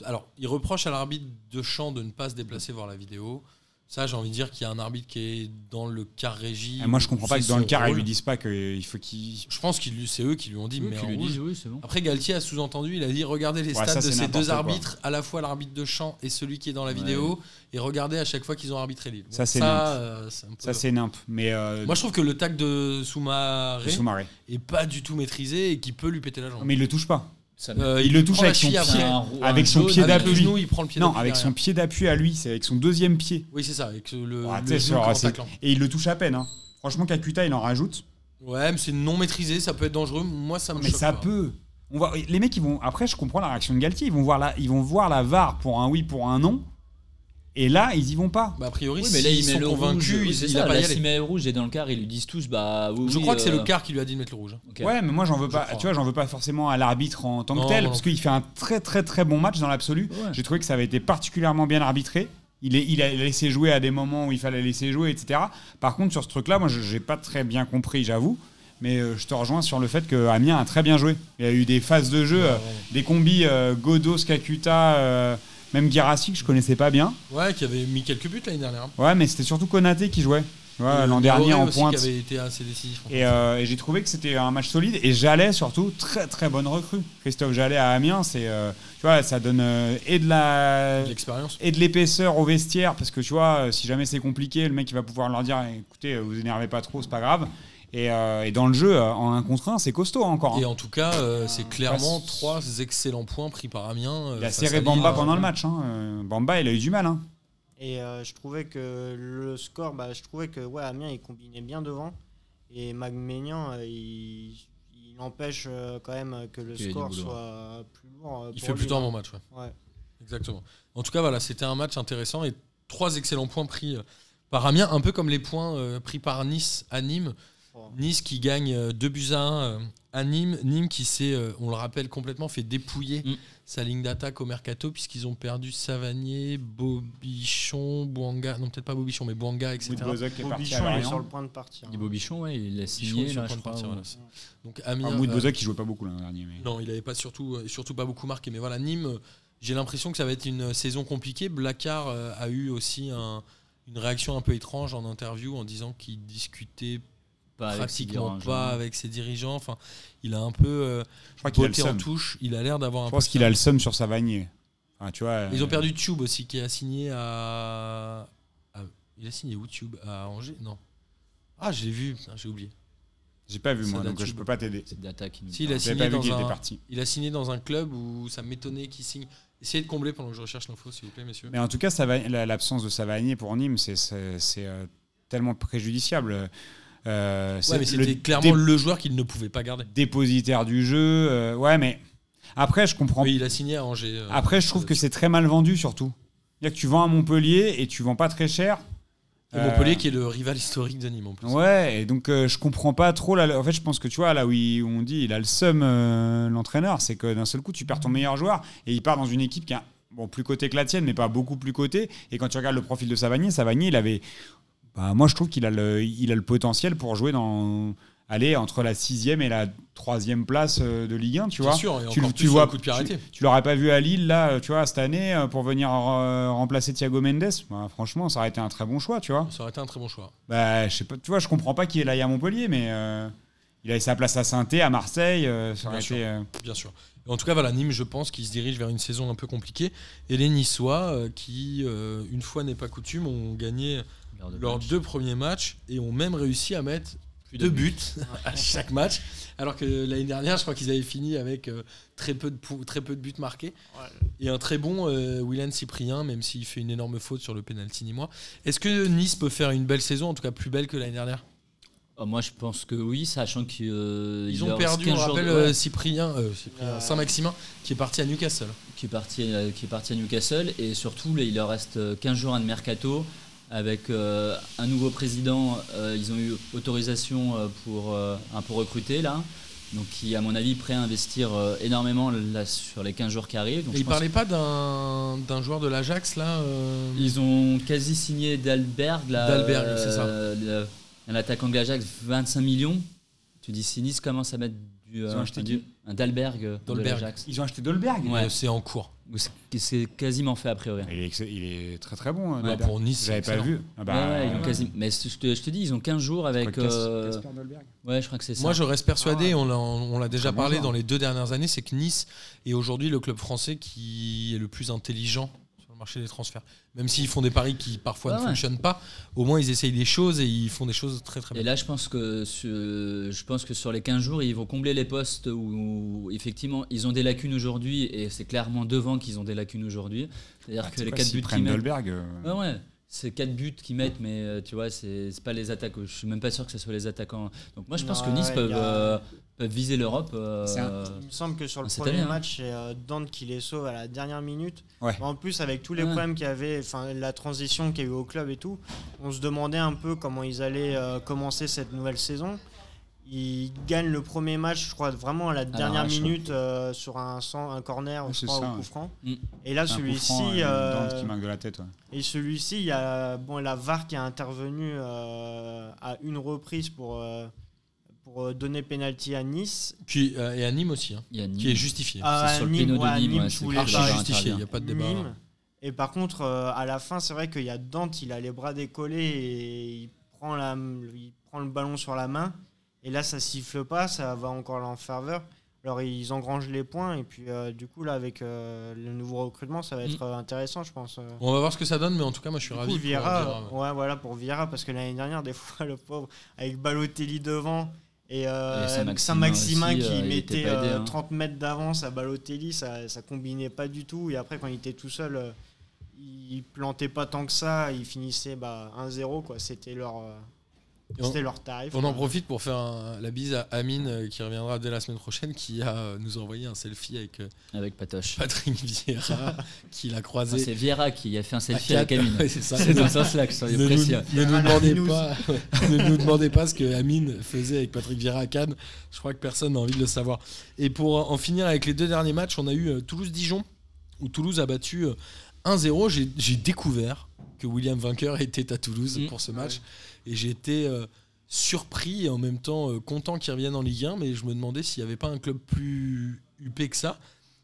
alors, il reproche à l'arbitre de champ de ne pas se déplacer voir la vidéo. Ça, j'ai envie de dire qu'il y a un arbitre qui est dans le car régie. Moi, je comprends pas C'est que dans le car, ils lui disent pas qu'il faut qu'il. Je pense que c'est eux qui lui ont dit, mais lui rouge. disent, oui, c'est bon. Après, Galtier a sous-entendu, il a dit regardez les Ouais, stats ça, de c'est ces deux quoi. arbitres, à la fois l'arbitre de champ et celui qui est dans la Ouais. vidéo, et regardez à chaque fois qu'ils ont arbitré Lille. Ça, c'est euh, c'est Ça, c'est nimp. Mais. euh, Moi, je trouve que le tac de Soumaré Soumaré. est pas du tout maîtrisé et qui peut lui péter la jambe. Mais il le touche pas. Euh, il le touche avec son pied. avec son pied d'appui. Non, avec derrière. son pied d'appui à lui, c'est avec son deuxième pied. Oui, c'est ça, avec le, c'est- taclant. Et il le touche à peine. hein. Franchement, Kakuta, il en rajoute. Ouais, mais c'est non maîtrisé, ça peut être dangereux. Moi, ça me Mais choque ça pas. peut. On va, les mecs, ils vont. Après, je comprends la réaction de Galtier. Ils vont voir la, ils vont voir la VAR pour un oui, pour un non. Et là, ils y vont pas. Bah, a priori, Oui, mais là, il met sont le convaincus, rouge. il, Oui, c'est il ça, a pas y là, aller. s'il met le rouge et dans le car, ils lui disent tous, bah oui. Je crois que c'est euh, le quart qui lui a dit de mettre le rouge. Ouais, mais moi, j'en veux pas. crois. Tu vois, j'en veux pas forcément à l'arbitre en tant que Non, tel, parce qu'il fait un très, très, très bon match dans l'absolu. Ouais. J'ai trouvé que ça avait été particulièrement bien arbitré. Il, est, il a laissé jouer à des moments où il fallait laisser jouer, etc. Par contre, sur ce truc-là, moi, je j'ai pas très bien compris, j'avoue. Mais euh, je te rejoins sur le fait que Amiens a très bien joué. Il y a eu des phases de jeu, euh, des combis euh, Godos, Kakuta, euh, même Girassi que je connaissais pas bien. Ouais, qui avait mis quelques buts l'année dernière. Ouais, mais c'était surtout Konaté qui jouait. Et L'an dernier en pointe. qui avait été assez décisif. Et, euh, et j'ai trouvé que c'était un match solide. Et Jallet, surtout, très très bonne recrue. Christophe Jallet à Amiens, c'est, euh, tu vois, ça donne euh, et de la L'expérience. et de l'épaisseur au vestiaire parce que tu vois, si jamais c'est compliqué, le mec il va pouvoir leur dire, écoutez, vous énervez pas trop, c'est pas grave. Et, euh, et dans le jeu, euh, en un contre un, c'est costaud hein, encore. hein. Et en tout cas, euh, c'est clairement Bah, c'est- trois excellents points pris par Amiens. Il a serré Bamba pendant le match. hein. Bamba, il a eu du mal. hein. Et euh, je trouvais que le score, bah, je trouvais que ouais, Amiens il combinait bien devant et Magménian euh, il, il empêche euh, quand même que le Il score soit plus lourd. euh, Il fait lui, plutôt un bon match. Ouais. Ouais. Exactement. En tout cas, voilà, c'était un match intéressant et trois excellents points pris par Amiens, un peu comme les points euh, pris par Nice à Nîmes. Nice qui gagne 2 buts à 1 à Nîmes. Nîmes qui s'est, euh, on le rappelle, complètement fait dépouiller Mm. sa ligne d'attaque au mercato puisqu'ils ont perdu Savanier, Bobichon, Bouanga, non peut-être pas Bobichon, mais Bouanga, etc. Qui est Bobichon il est Lorient. sur le point de partir. Dit Bobichon, ouais, il a signé est là, le je point de crois. partir, ou- voilà. Donc Amiens, Ah, euh, il jouait pas beaucoup l'an dernier. mais- non, il avait pas surtout, euh, surtout pas beaucoup marqué. Mais voilà, Nîmes, euh, j'ai l'impression que ça va être une saison compliquée. Blacard euh, a eu aussi un- une réaction un peu étrange en interview en disant qu'il discutait Pas pratiquement pas avec ses dirigeants. Enfin, il a un peu euh, Je crois qu'il a le botté en touche. Il a l'air d'avoir un Je pense qu'il a le seum sur Savanier. Enfin, tu vois, Ils ont euh, perdu Tube aussi, qui a signé à. à- Il a signé où Tube? À Angers? Non. Ah, je l'ai vu, j'ai oublié. J'ai pas vu moi, donc je du- peux pas t'aider. C'est data qui nous Si, il a signé pas vu dans qu'il était un, parti. il a signé dans un club où ça m'étonnait qu'il signe. Essayez de combler pendant que je recherche l'info, s'il vous plaît, messieurs. Mais en tout cas, l'absence de Savanier pour Nîmes, c'est euh, tellement préjudiciable. Euh, Ouais, mais c'était clairement le joueur qu'il ne pouvait pas garder. dépositaire du jeu. euh, ouais, mais après, je comprends. Oui, il a signé à Angers. euh, Après, je trouve que c'est très mal vendu surtout. C'est-à-dire que tu vends à Montpellier et tu vends pas très cher. Montpellier qui est le rival historique de Nîmes en plus. Ouais, et donc je comprends pas trop. Là, en fait, je pense que tu vois, là où, il- où on dit il a le seum, l'entraîneur, c'est que d'un seul coup, tu perds ton meilleur joueur et il part dans une équipe qui est bon, plus côté que la tienne, mais pas beaucoup plus côté. Et quand tu regardes le profil de Savanier, Savanier, il avait. Bah, moi, je trouve qu'il a, le, il a le potentiel pour jouer dans. Aller entre la sixième et la troisième place euh, de Ligue 1, tu Bien vois. sûr, et tu, vois, coup de tu- tu l'aurais pas vu à Lille là, tu vois, cette année euh, pour venir euh, remplacer Thiago Mendes. Bah, franchement, ça aurait été un très bon choix, tu vois. Ça aurait été un très bon choix. Bah, je sais pas, tu vois, je comprends pas qu'il est là à Montpellier, mais euh, il avait sa place à saint à Marseille, euh, ça aurait Bien sûr. été. euh, Bien sûr. En tout cas, voilà, Nîmes, je pense qu'il se dirige vers une saison un peu compliquée. Et les Niçois, qui, une fois n'est pas coutume, ont gagné Leurs deux premiers matchs et ont même réussi à mettre deux buts (laughs) à chaque match. Alors que l'année dernière, je crois qu'ils avaient fini avec euh, très, peu de très peu de buts marqués. Et un très bon euh, William Cyprien, même s'il fait une énorme faute sur le penalty nîmois. Est-ce que Nice peut faire une belle saison, en tout cas plus belle que l'année dernière? Oh, moi, je pense que oui, sachant qu'ils euh, Ils il ont perdu, on 15 jours de- rappelle, ouais, euh, Cyprien, euh, Cyprien, Euh, Saint-Maximin, qui est parti à Newcastle. qui, est parti, euh, qui est parti à Newcastle. Et surtout, là, il leur reste euh, 15 jours à de mercato. Avec euh, un nouveau président, euh, ils ont eu autorisation euh, pour euh, un peu recruter là. Donc, qui, à mon avis, prêt à investir euh, énormément là, sur les 15 jours qui arrivent. Donc, Et je il pense parlait pas d'un joueur de l'Ajax, là euh, Ils ont quasi signé Dalberg, là, Dalberg, c'est ça. le- un attaquant de l'Ajax, 25 millions. Tu dis si Nice commence à mettre du, Ils ont acheté du- qui un Dalberg euh, de l'Ajax. Ils ont acheté Dolberg. Ouais. euh, C'est en cours. Ou c'est- quasiment fait a priori. Il, est, ex- il est très très bon. euh, Ouais, Dolberg. pour Nice, J'avais c'est pas excellent. vu. Ah bah, ouais, ils ont quasi- Mais je te, je te dis, ils ont 15 jours avec. Cas- euh, Casper Dolberg. Ouais, je crois que c'est ça. Moi, je reste persuadé, Ah. on l'a on l'a déjà Très bon parlé joueur. dans les deux dernières années, c'est que Nice est aujourd'hui le club français qui est le plus intelligent marché des transferts. Même s'ils font des paris qui parfois Ouais, ne ouais. fonctionnent pas, au moins ils essayent des choses et ils font des choses très très Et bien. là, je pense, que sur, je pense que sur les 15 jours, ils vont combler les postes où, où, effectivement ils ont des lacunes aujourd'hui et c'est clairement devant qu'ils ont des lacunes aujourd'hui. C'est-à-dire Ah, que les pas, 4 s'ils buts prennent qu'ils mettent. Dolberg. euh, ouais. C'est 4 buts qu'ils mettent, mais euh, tu vois, c'est pas les attaques. Je suis même pas sûr que ce soit les attaquants. Donc moi, je pense Non, que Nice peuvent, euh, peuvent viser l'Europe. euh, un- Il me semble que sur le premier année, hein. match, c'est euh, Dante qui les sauve à la dernière minute. Ouais. En plus, avec tous les Ouais. problèmes qu'il y avait, enfin la transition qu'il y a eu au club et tout, on se demandait un peu comment ils allaient euh, commencer cette nouvelle saison. Ils gagnent le premier match, je crois, vraiment à la dernière minute euh, sur un, cent- un corner, Ouais, je c'est crois, ça, au coup ouais. franc. Mm. Et là, celui-ci, euh, Dante qui de la tête. ouais. et celui-ci, il y a bon, la VAR qui est intervenue euh, à une reprise pour, euh, pour donner penalty à Nice. Qui, euh, et à Nîmes aussi, hein, Il a Nîmes. qui est justifié. Ah, sur le Nîmes, péno de ouais, à Nîmes, je c'est voulais pas- justifié, il n'y a pas de débat. Nîmes. Et par contre, euh, à la fin, c'est vrai qu'il y a Dante, il a les bras décollés et il prend, la, il prend le ballon sur la main. Et là, ça siffle pas, ça va encore en ferveur. Alors, ils engrangent les points. Et puis, euh, du coup, là, avec euh, le nouveau recrutement, ça va être Mm. euh, intéressant, je pense. On va voir ce que ça donne, mais en tout cas, moi je suis Du ravi. coup, pour Vieira, ouais. voilà, pour Vieira, parce que l'année dernière, des (laughs) fois, le pauvre, avec Balotelli devant et, euh, Et Saint-Maximin qui euh, mettait pas aidé, euh, hein. 30 mètres d'avance à Balotelli, ça, ça combinait pas du tout. Et après, quand il était tout seul, il plantait pas tant que ça, il finissait bah, 1-0, quoi. C'était leur, euh, c'était leur tarif. On quoi. en profite pour faire un- la bise à Amine euh, qui reviendra dès la semaine prochaine, qui a euh, nous envoyé un selfie avec euh, Avec Patoche. Patrick Vieira, qu'il a Enfin, croisé. c'est Viera qui a fait un selfie à avec. Amine. (laughs) Ouais, c'est ça. C'est dans ce sens-là que soyez ne, nous, précis. ne nous Ah, la demandez pas, (laughs) ne nous demandez pas ce que Amine faisait avec Patrick Vieira à Cannes. Je crois que personne n'a envie de le savoir. Et pour en finir avec les deux derniers matchs, on a eu Toulouse-Dijon, où Toulouse a battu euh, 1-0. J'ai- J'ai découvert que William Vainqueur (laughs) était à Toulouse Mm. pour ce match. Et j'ai été euh, surpris et en même temps euh, content qu'il revienne en Ligue 1. Mais je me demandais s'il n'y avait pas un club plus huppé que ça.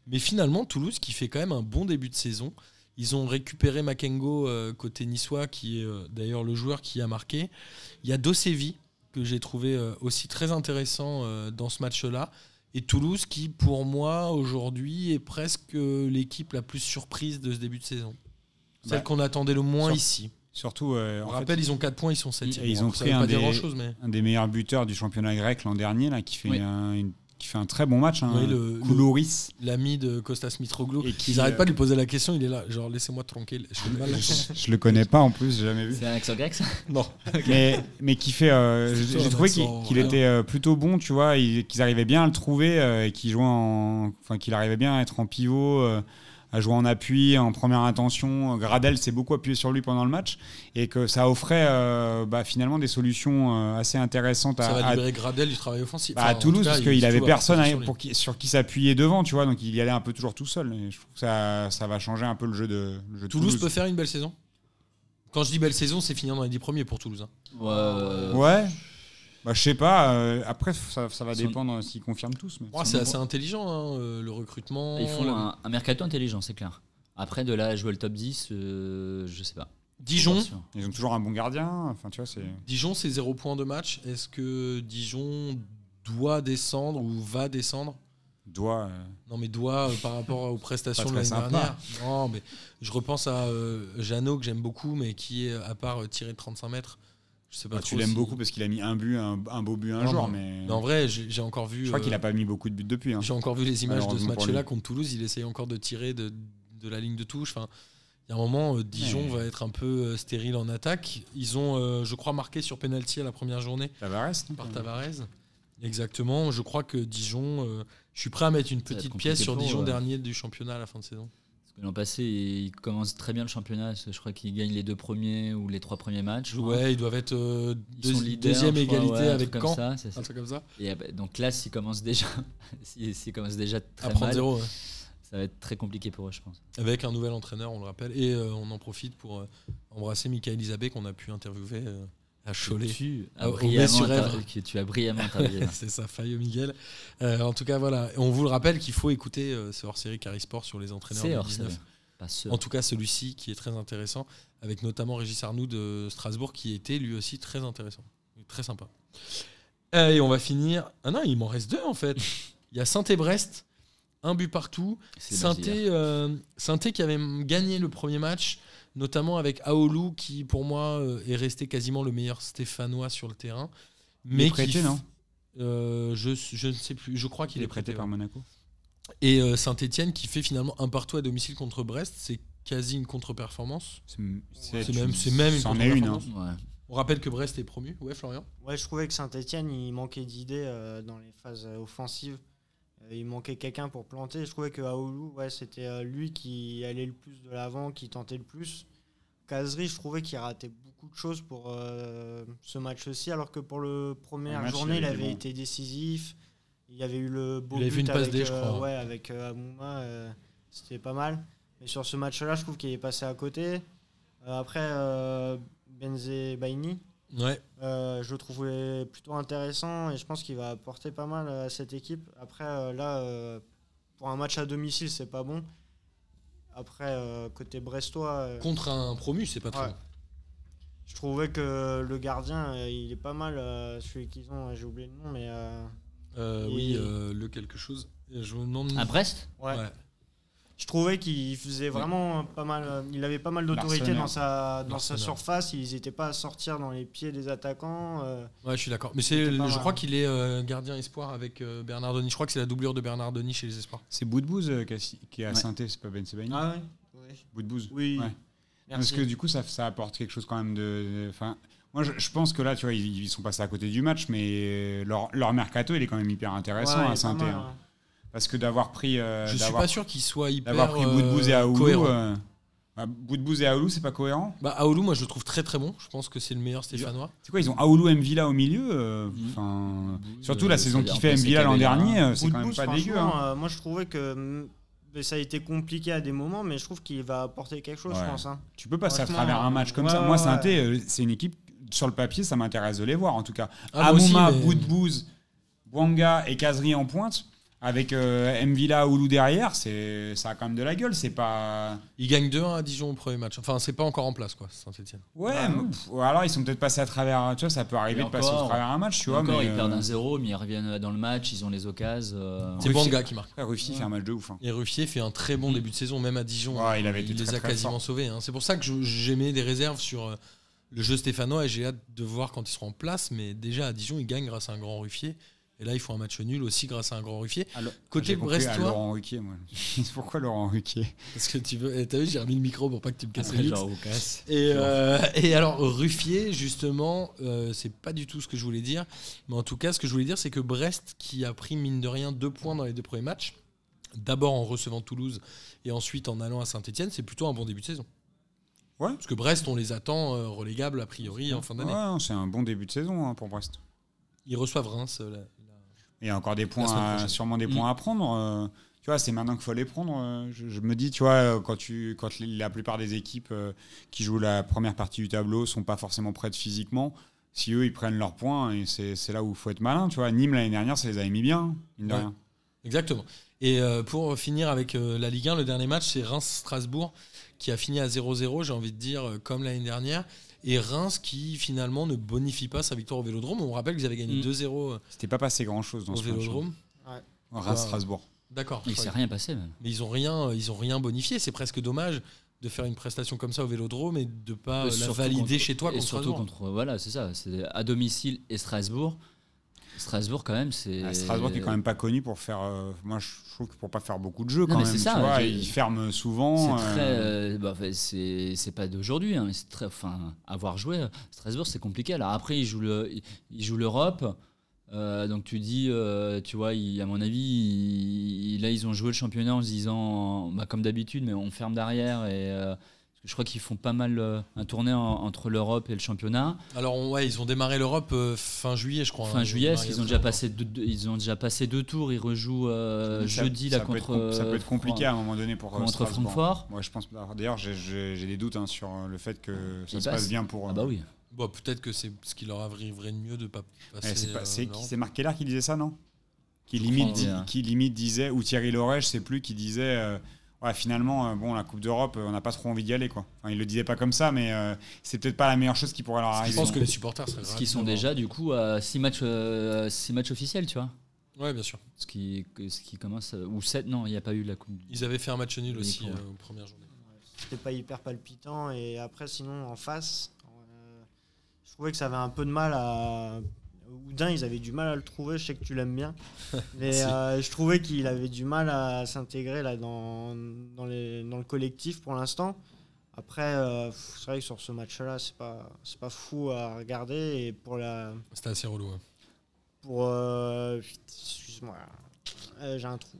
Mais finalement, Toulouse qui fait quand même un bon début de saison. Ils ont récupéré Makengo euh, côté niçois, qui est euh, d'ailleurs le joueur qui a marqué. Il y a Dosevi, que j'ai trouvé euh, aussi très intéressant euh, dans ce match-là. Et Toulouse, qui pour moi aujourd'hui est presque euh, l'équipe la plus surprise de ce début de saison. Celle Bah, qu'on attendait le moins sur- ici. Surtout, euh, On en rappelle, ils ont 4 points, ils sont 7 Et ils ont pris un des- grand chose, mais. un des meilleurs buteurs du championnat grec l'an dernier, là, qui fait, Oui. un, une- qui fait un très bon match. Hein, Oui, le- Koulouris. L'ami de Costas Mitroglou. Et qui, Ils n'arrêtent euh, pas de lui poser la question, il est là, genre laissez-moi tranquille. Je fais mal je, je le connais pas en plus, j'ai jamais vu. C'est un accent grec ça? Non. (laughs) mais, mais qui fait. euh, j'ai trouvé qu'il était euh, plutôt bon, tu vois, il- qu'ils arrivaient bien à le trouver euh, et qu'il jouait en. Enfin, qu'il arrivait bien à être en pivot. À jouer en appui, en première intention. Gradel s'est beaucoup appuyé sur lui pendant le match et que ça offrait euh, bah, finalement des solutions euh, assez intéressantes Ça à, va à- libérer Gradel du travail offensif. bah, Enfin, à Toulouse cas, parce qu'il avait personne à- sur pour qui- sur qui s'appuyer devant, tu vois, donc il y allait un peu toujours tout seul. Et je trouve que ça, ça va changer un peu le jeu de, le jeu de Toulouse peut faire une belle saison? Quand je dis belle saison, c'est finir dans les 10 premiers pour Toulouse. hein. Ouais, Ouais. Bah, je sais pas. euh, après, ça, ça va Son- dépendre s'ils confirment tous. C'est assez intelligent, hein, euh, le recrutement. Ils font le- un, un mercato intelligent, c'est clair. Après, de là à jouer le top 10, euh, je sais pas. Dijon. Ils ont toujours un bon gardien. Enfin, tu vois, c'est. Dijon c'est 0 points de match. Est-ce que Dijon doit descendre ou va descendre? Doit. euh, Non, mais doit euh, par rapport aux prestations de l'année dernière. Non, mais je repense à euh, Jeannot que j'aime beaucoup, mais qui est à part euh, tirer de 35 mètres. Je sais pas bah, tu l'aimes si- beaucoup parce qu'il a mis un but, un, un beau but un Non, jour, mais- en vrai, j'ai encore vu. je crois euh, qu'il a pas mis beaucoup de buts depuis. hein. J'ai encore vu les images de ce match-là contre Toulouse. Il essaye encore de tirer de, de la ligne de touche. Enfin, il y a un moment, euh, Dijon Ouais. va être un peu euh, stérile en attaque. Ils ont, euh, je crois, marqué sur penalty à la première journée Tavares. par Tavares. Exactement. Je crois que Dijon. euh, je suis prêt à mettre une petite pièce sur Dijon, ouais. dernier du championnat à la fin de saison. L'an passé, ils commencent très bien le championnat. Je crois qu'ils gagnent les deux premiers ou les trois premiers matchs. crois. Ouais, ils doivent être euh, Ils sont deux- leaders, deuxième crois, égalité ouais, avec comme Caen. ça, Un truc comme ça. Et, euh, donc là, s'ils commencent déjà, (laughs) s'ils commencent déjà À très prendre mal, zéro. ouais. ça va être très compliqué pour eux, je pense. Avec un nouvel entraîneur, on le rappelle. Et euh, on en profite pour euh, embrasser Michael Isabé qu'on a pu interviewer à Cholet. Tu as brillamment, que tu as brillamment (laughs) interviewé. c'est ça, Fayeux Miguel. Euh, en tout cas, voilà. On vous le rappelle qu'il faut écouter euh, ce hors-série Carisport sur les entraîneurs C'est du hors 19. série. Pas. En tout cas, celui-ci qui est très intéressant, avec notamment Régis Arnoux de Strasbourg, qui était lui aussi très intéressant. Très sympa. Euh, et on va finir. Ah non, il m'en reste deux en fait. (laughs) Il y a saint et Brest, un but partout. C'est saint Brasilia. euh, qui avait gagné le premier match, notamment avec Aoulou, qui pour moi euh, est resté quasiment le meilleur stéphanois sur le terrain. Il Mais est prêté, qui non? Euh, je, je ne sais plus. Je crois qu'il Il est est prêté prêté. par ouais. Monaco. Et euh, Saint-Etienne qui fait finalement un partout à domicile contre Brest, c'est quasi une contre-performance. C'est C'est même- c'est même une hein. contre-performance. Ouais. On rappelle que Brest est promu. Ouais, Florian? Ouais, je trouvais que Saint-Etienne, il manquait d'idées euh, dans les phases offensives. Il manquait quelqu'un pour planter. Je trouvais que Aoulou, ouais, c'était euh, lui qui allait le plus de l'avant, qui tentait le plus. Kazri, je trouvais qu'il ratait beaucoup de choses pour euh, ce match-ci, alors que pour le première match, journée, il avait été bon. été décisif. Il y avait eu le beau Il avait but une passe avec, D, je euh, ouais, avec euh, Amouma, c'était pas mal. Mais sur ce match-là, je trouve qu'il est passé à côté. Après, Benze Baini, Ouais. euh, je le trouvais plutôt intéressant et je pense qu'il va apporter pas mal à cette équipe. Après, euh, là, euh, pour un match à domicile, c'est pas bon. Après, euh, côté brestois, euh, Contre un promu, c'est pas très Ouais. bon. je trouvais que le gardien, euh, il est pas mal, euh, celui qu'ils ont, j'ai oublié le nom, mais euh, Euh, Oui, euh, le quelque chose. Je me demande. À Brest? Ouais. Ouais. Je trouvais qu'il faisait vraiment pas mal, il avait pas mal d'autorité dans sa, dans sa surface, ils n'étaient pas à sortir dans les pieds des attaquants. euh, Ouais, je suis d'accord. Mais c'est, je mal. crois qu'il est euh, gardien espoir avec euh, Bernard Denis. Je crois que c'est la doublure de Bernard Denis chez les espoirs. C'est Boudbouz euh, qui, est à Ouais. saint c'est pas Ben Sebaini. Ah ouais. Oui. Ouais. Parce que du coup, ça, ça apporte quelque chose quand même de. Enfin, moi, je, je pense que là, tu vois, ils, ils sont passés à côté du match, mais leur, leur mercato, il est quand même hyper intéressant à pas saint mal, hein. Parce que d'avoir pris. euh, je suis pas sûr qu'il soit hyper. D'avoir pris Boudbouz et euh, Aoulou. euh, bah, Boudbouz et Aoulou, c'est pas cohérent Bah, Aoulou, moi je le trouve très très bon. Je pense que c'est le meilleur Stéphanois. C'est quoi Ils ont Aoulou Mvila au milieu euh, Mhm. Enfin. Boudbouz, Surtout euh, la saison qu'il fait Mvila l'an dernier, c'est quand même pas dégueu. hein. euh, moi, je trouvais que ça a été compliqué à des moments, mais je trouve qu'il va apporter quelque chose, Ouais. je pense. hein. Tu peux passer à travers un match comme ouais, ça. ouais, Moi, ouais. C'est une équipe. Sur le papier, ça m'intéresse de les voir en tout cas. Ah, Amouma, mais- Boudbouz, Bouanga et Kazri en pointe. Avec euh, Mvila Oulu derrière, c'est ça a quand même de la gueule. C'est pas. Ils gagnent 2-1 à Dijon au premier match. Enfin, c'est pas encore en place, quoi, Saint-Etienne. Ouais, Ah, mais, pff, ou alors ils sont peut-être passés à travers. Tu vois, ça peut arriver de passer encore, travers un match, tu vois. Encore, mais, ils perdent euh, un 0, mais ils reviennent dans le match, ils ont les occasions. euh, C'est Banga qui marque. Ruffier fait un match de ouf. hein. Et Ruffier fait un très bon début de saison, même à Dijon. Ouais, il avait été les très, a très quasiment fort. sauvés. hein. C'est pour ça que mis des réserves sur euh, le jeu stéphanois et j'ai hâte de voir quand ils seront en place. Mais déjà à Dijon, ils gagnent grâce à un grand Ruffier. Et là, ils font un match nul aussi grâce à un grand Ruffier. Alors, Côté compris à brestois- Laurent Ruquier, moi. (laughs) Pourquoi Laurent Ruquier Parce que tu veux. eh, T'as vu, j'ai remis le micro pour pas que tu me casses les. Et, euh, et alors, Ruffier, justement, euh, c'est pas du tout ce que je voulais dire. Mais en tout cas, ce que je voulais dire, c'est que Brest, qui a pris, mine de rien, deux points dans les deux premiers matchs, d'abord en recevant Toulouse et ensuite en allant à Saint-Etienne, c'est plutôt un bon début de saison. Ouais. Parce que Brest, on les attend euh, relégables, a priori, en fin d'année. Ouais, c'est un bon début de saison hein, pour Brest. Ils reçoivent Reims. euh, la- Il y a encore des points, à- sûrement des Mm. points à prendre. euh, tu vois, c'est maintenant qu'il faut les prendre. euh, je, je me dis, tu vois, euh, quand, tu, quand la plupart des équipes qui jouent la première partie du tableau sont pas forcément prêtes physiquement, si eux ils prennent leurs points, et c'est là où il faut être malin. Tu vois, Nîmes l'année dernière, ça les avait mis bien, mine de Ouais. rien. Exactement. Et pour finir avec la Ligue 1, le dernier match, c'est Reims-Strasbourg qui a fini à 0-0, j'ai envie de dire, comme l'année dernière. Et Reims qui finalement ne bonifie pas sa victoire au Vélodrome. On rappelle qu'ils avaient gagné Mm. 2-0 euh, C'était pas passé grand chose dans au ce match. Vélodrome. Reims-Strasbourg. D'accord. Il s'est rien passé, même. Mais ils ont rien, ils ont rien bonifié. C'est presque dommage de faire une prestation comme ça au Vélodrome et de pas Et la valider contre- chez toi et contre surtout Strasbourg. contre voilà c'est ça c'est à domicile et Strasbourg Strasbourg quand même c'est Ah, Strasbourg qui est quand même pas connu pour faire. euh, moi, je trouve que pour pas faire beaucoup de jeux Non, quand mais même. c'est tu ça, vois, ils ferment souvent. c'est euh, euh, bah, pas d'aujourd'hui hein, c'est très enfin avoir joué Strasbourg c'est compliqué alors après ils jouent le ils- jouent l'Europe euh, donc tu dis euh, tu vois à mon avis là ils ont joué le championnat en se disant bah, comme d'habitude mais on ferme derrière et euh, je crois qu'ils font pas mal euh, un tournée en- entre l'Europe et le championnat Alors on- ouais, ils ont démarré l'Europe euh, fin juillet, je crois. fin hein. juillet, parce démarré qu'ils ont déjà passé deux, deux- ils ont déjà passé deux tours. Ils rejouent euh, ça- jeudi ça là peut être contre. com- ça peut être compliqué euh, à un moment donné pour euh, contre Strasbourg. Francfort. Moi, je pense. D'ailleurs, j'ai- j'ai j'ai des doutes hein, sur euh, le fait que ça Ils se passe bien pour. Ah euh, bah oui. Bon, peut-être que c'est ce qui leur arriverait de mieux de pas passer. eh, c'est pas- euh, c'est qui l'Europe. c'est Marc Keller qui disait ça, non? Qui limite, crois, di- ouais. qui limite disait ou Thierry je sais plus, qui disait. euh, Ouais, finalement, euh, bon, la Coupe d'Europe, euh, on n'a pas trop envie d'y aller, quoi. Enfin, il le disait pas comme ça, mais euh, c'est peut-être pas la meilleure chose qui pourrait leur Je arriver. pense que les supporters seraient Ce qui sont déjà du coup à 6 matchs, euh, six matchs officiels, tu vois. Ouais, bien sûr. Ce qui, ce qui commence. Ou 7, non, il n'y a pas eu la Coupe. Ils avaient fait un match nul aussi euh, aux premières journées. C'était pas hyper palpitant. Et après, sinon, en face, euh, je trouvais que ça avait un peu de mal à. Oudin, ils avaient du mal à le trouver. Je sais que tu l'aimes bien. (laughs) Mais Si. euh, je trouvais qu'il avait du mal à s'intégrer là dans, dans, les, dans le collectif pour l'instant. Après, euh, c'est vrai que sur ce match-là, c'est pas, c'est pas fou à regarder. Et pour la. C'était assez relou. ouais. Pour. euh, Excuse-moi. Euh, J'ai un trou.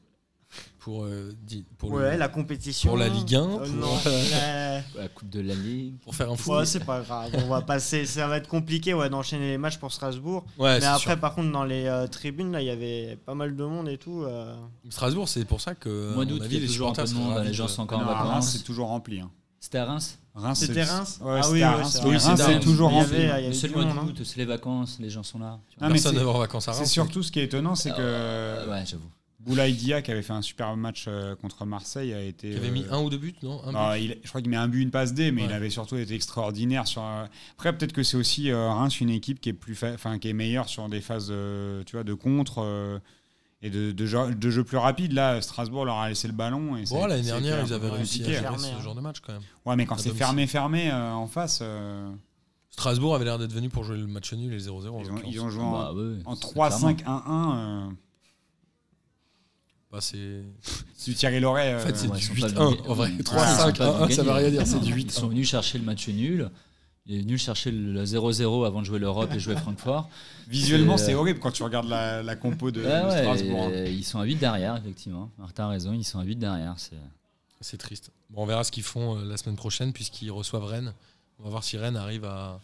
Pour, euh, di- pour, ouais, le- la compétition. pour la Ligue 1, Euh, pour- non. la- (laughs) La Coupe de la Ligue. pour faire un fou. Ouais, c'est pas grave. On va passer. Ça va être compliqué ouais, d'enchaîner les matchs pour Strasbourg. Ouais, Mais c'est après, sûr. par contre, dans les euh, tribunes, là, il y avait pas mal de monde et tout. euh. Strasbourg, c'est pour ça que. Mon d'août, avis, il y a les toujours un peu supporters de monde, seraient les gens sont encore en Non, vacances. c'est toujours rempli. hein. C'était à Reims Reims, C'était c'est- Reims Ouais, Ah oui, c'est Oui, c'est c'est toujours rempli. C'est le mois hein. d'août, c'est les vacances, les gens sont là. Personne c'est- ne va en vacances à C'est Reims. surtout ce qui est étonnant, c'est que Euh, ouais, j'avoue. Boulaye Dia, qui avait fait un super match euh, contre Marseille, a été. Qui avait mis euh, un ou deux buts, non? Un bah, but. il- je crois qu'il met un but, une passe D, mais Ouais. il avait surtout été extraordinaire sur. euh, Après, peut-être que c'est aussi euh, Reims une équipe qui est plus, fa- enfin, qui est meilleure sur des phases, euh, tu vois, de contre euh, et de, de, jeu, de jeu plus rapide. Là, Strasbourg leur a laissé le ballon. Et Bon, ça- l'année dernière, ils avaient réussi à gérer Fermé, ce hein. genre de match quand même. Ouais, mais quand c'est fermé, fermé euh, en face, euh, Strasbourg avait l'air d'être venu pour jouer le match nul et 0-0. en ils, ont, l'occurrence. ils ont joué en, Bah, ouais, en c'est 3-5-1-1. Euh, Bah, c'est. du Thierry Loret. En fait, c'est euh, Ouais, du ils sont pas 8-1 venus- en vrai. ils sont 3-5, pas 1-1, ça veut rien dire, c'est du Ils 8 sont venus chercher le match nul. Il est venu chercher le 0-0 avant de jouer l'Europe et jouer Francfort. Visuellement, c'est euh, horrible quand tu regardes la, la compo de, de ouais, Strasbourg. hein. ils sont à 8 derrière, effectivement. Martin a raison, ils sont à 8 derrière. c'est- C'est triste. Bon, on verra ce qu'ils font euh, la semaine prochaine puisqu'ils reçoivent Rennes. On va voir si Rennes arrive à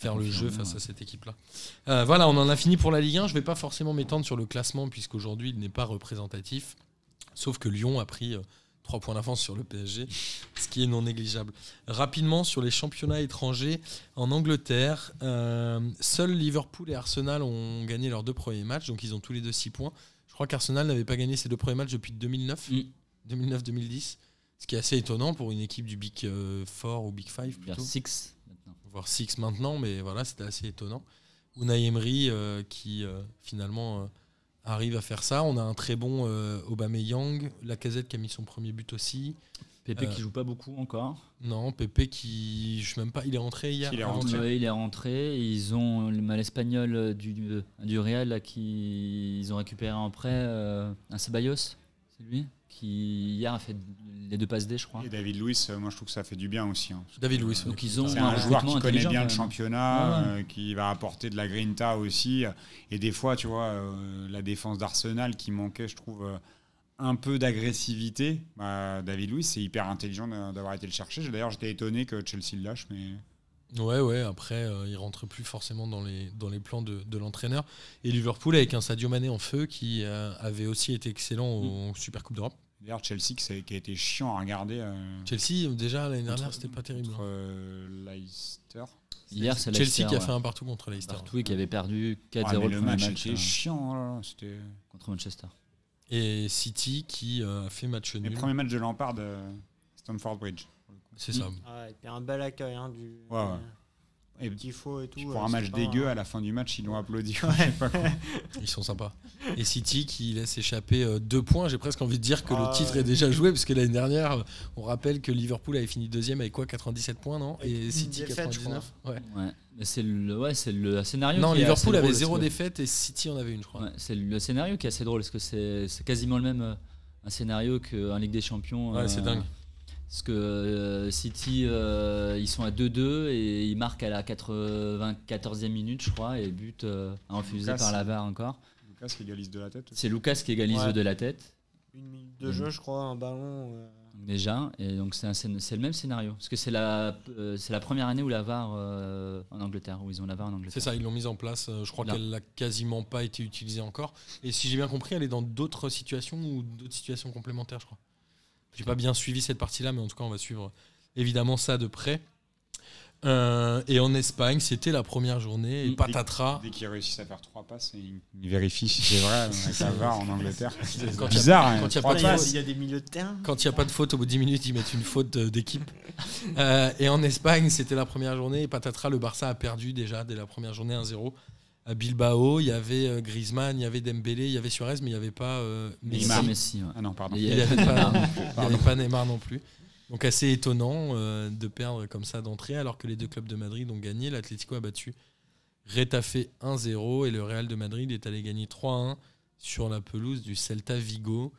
faire le jeu face à cette équipe-là. Euh, voilà, on en a fini pour la Ligue 1. Je ne vais pas forcément m'étendre sur le classement puisqu'aujourd'hui il n'est pas représentatif. Sauf que Lyon a pris 3 points d'avance sur le PSG, ce qui est non négligeable. Rapidement sur les championnats étrangers en Angleterre, euh, seuls Liverpool et Arsenal ont gagné leurs deux premiers matchs, donc ils ont tous les deux 6 points. Je crois qu'Arsenal n'avait pas gagné ses deux premiers matchs depuis 2009, Mm. 2009-2010. Ce qui est assez étonnant pour une équipe du Big euh, 4 ou Big 5 Vers plutôt. 6 voire 6 maintenant, mais voilà, c'était assez étonnant. Unai Emery euh, qui euh, finalement euh, arrive à faire ça. On a un très bon euh, Aubameyang, Lacazette qui a mis son premier but aussi. Pépé Euh, qui joue pas beaucoup encore. Non, Pépé qui, je sais même pas, il est rentré hier. Il est rentré. Ouais, il est rentré. Ils ont le- l'Espagnol euh, du, du Real là, qui ils ont récupéré en prêt euh, un Ceballos, c'est lui? Qui hier a fait les deux passes D, je crois. Et David Luiz, euh, moi je trouve que ça fait du bien aussi. hein. David Luiz. Donc ils ont C'est un, un joueur qui connaît bien le championnat, Ouais, ouais. euh, qui va apporter de la grinta aussi. Et des fois, tu vois, euh, la défense d'Arsenal qui manquait, je trouve, euh, un peu d'agressivité. Bah, David Luiz, c'est hyper intelligent d'a- d'avoir été le chercher. D'ailleurs, j'étais étonné que Chelsea le lâche, mais Ouais, ouais, après, euh, il rentre plus forcément dans les, dans les plans de, de l'entraîneur. Et Liverpool avec un Sadio Mané en feu qui euh, avait aussi été excellent au Super Coupe d'Europe. d'ailleurs, Chelsea qui, a été chiant à regarder. euh, Chelsea, déjà l'année dernière, c'était pas terrible. contre, hein. euh, Leicester. Hier, c'est Chelsea Leicester, qui a ouais. fait un partout contre Leicester. Partout et qui avait perdu 4-0 Ouais, mais le le match match, était euh, chiant. là, C'était contre Manchester. Et City qui euh, a fait match le nul. premier match de Lampard, euh, Stamford Bridge. C'est ça. Ah, et puis un bel accueil hein, du Ouais, ouais. Et tifos et tout. pour euh, un match dégueu, à la fin du match, ils l'ont applaudi. (laughs) Ouais. Pas. Ils sont sympas. Et City qui laisse échapper euh, deux points. J'ai presque envie de dire que Ah le titre ouais. est déjà joué, parce que l'année dernière, euh, on rappelle que Liverpool avait fini deuxième avec quoi 97 points, non? Et City défaite, je 99 ouais. Ouais. C'est le, ouais, c'est le scénario. Non, qui est assez Liverpool drôle, avait zéro que- défaite et City en avait une, je crois. Ouais, c'est le scénario qui est assez drôle parce que c'est c'est quasiment le même euh, un scénario qu'un Ligue des Champions. Ouais, c'est dingue. Parce que euh, City, euh, ils sont à 2-2 et ils marquent à la 94e minute, je crois, et but euh, refusé Lucas. par la VAR encore. Lucas qui égalise de la tête. C'est Lucas qui égalise Ouais. de la tête, Une minute de jeu, je crois, un ballon. euh, déjà, et donc c'est le même scénario. Parce que c'est la, euh, c'est la première année où la VAR euh, en Angleterre, où ils ont la VAR en Angleterre. C'est ça, ils l'ont mise en place. Je crois qu'elle n'a quasiment pas été utilisée encore. Et si j'ai bien compris, elle est dans d'autres situations ou d'autres situations complémentaires, je crois. J'ai pas bien suivi cette partie-là, mais en tout cas, on va suivre évidemment ça de près. Euh, et en Espagne, c'était la première journée. Et Mm. patatras. Dès qu'ils réussissent à faire trois passes, ils ils vérifient si c'est vrai la VAR en Angleterre. Quand (laughs) C'est bizarre. hein, quand il y a trois pas il y a- de passes. il y a des milieux de terrain. Quand il n'y a pas de faute, au bout de 10 minutes, ils mettent une faute euh, d'équipe. Euh, et en Espagne, c'était la première journée. Et patatras, le Barça a perdu déjà dès la première journée 1-0. À Bilbao, il y avait euh, Griezmann, il y avait Dembélé, il y avait Suarez, mais il n'y avait pas euh, Messi. Neymar. Messi. ouais. Ah non, pardon. Il n'y avait pas (laughs) Neymar non plus. Donc assez étonnant euh, de perdre comme ça d'entrée, alors que les deux clubs de Madrid ont gagné. L'Atlético a battu Retafe 1-0 et le Real de Madrid est allé gagner 3-1 sur la pelouse du Celta Vigo.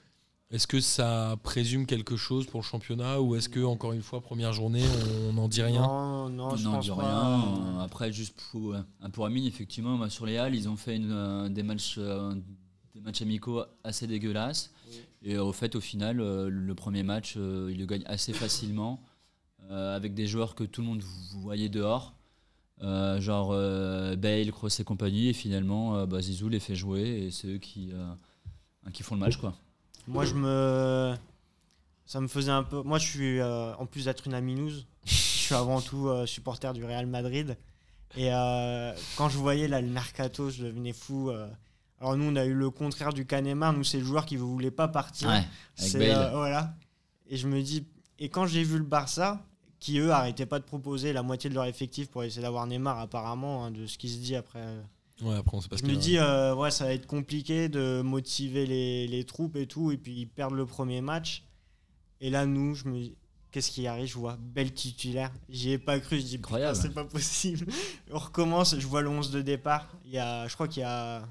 Est-ce que ça présume quelque chose pour le championnat ou est-ce que encore une fois première journée on n'en dit rien? Non, non, je Non, pense dis pas. rien. Après, juste pour, un pour Amine, effectivement, moi, sur les Halles, ils ont fait une, euh, des, matchs, euh, des matchs amicaux assez dégueulasses. Et au fait, au final, euh, le premier match, ils le gagnent assez facilement, avec des joueurs que tout le monde vous voyait dehors. Genre Bale, Kroos et compagnie. Et finalement, bah, Zizou les fait jouer et c'est eux qui, qui font le match. Quoi. Moi, je me. Ça me faisait un peu. Moi, je suis. euh, en plus d'être une aminouse, (laughs) je suis avant tout euh, supporter du Real Madrid. Et euh, quand je voyais là, le mercato, je devenais fou. euh. Alors, nous, on a eu le contraire du Canemar. Nous, c'est le joueur qui ne voulait pas partir. Ouais, avec C'est, Bale. euh, voilà. Et je me dis. Et quand j'ai vu le Barça, qui eux arrêtaient pas de proposer la moitié de leur effectif pour essayer d'avoir Neymar, apparemment, hein, de ce qui se dit après. euh, Ouais, après on sait pas ce je me dis, euh, ouais, ça va être compliqué de motiver les, les troupes et tout, et puis ils perdent le premier match. Et là, nous, je me dis, qu'est-ce qui arrive? Je vois belle titulaire. J'y ai pas cru. Je dis, Incroyable. c'est pas possible. (laughs) On recommence, je vois le 11 de départ. Il y a, je crois qu'il y a.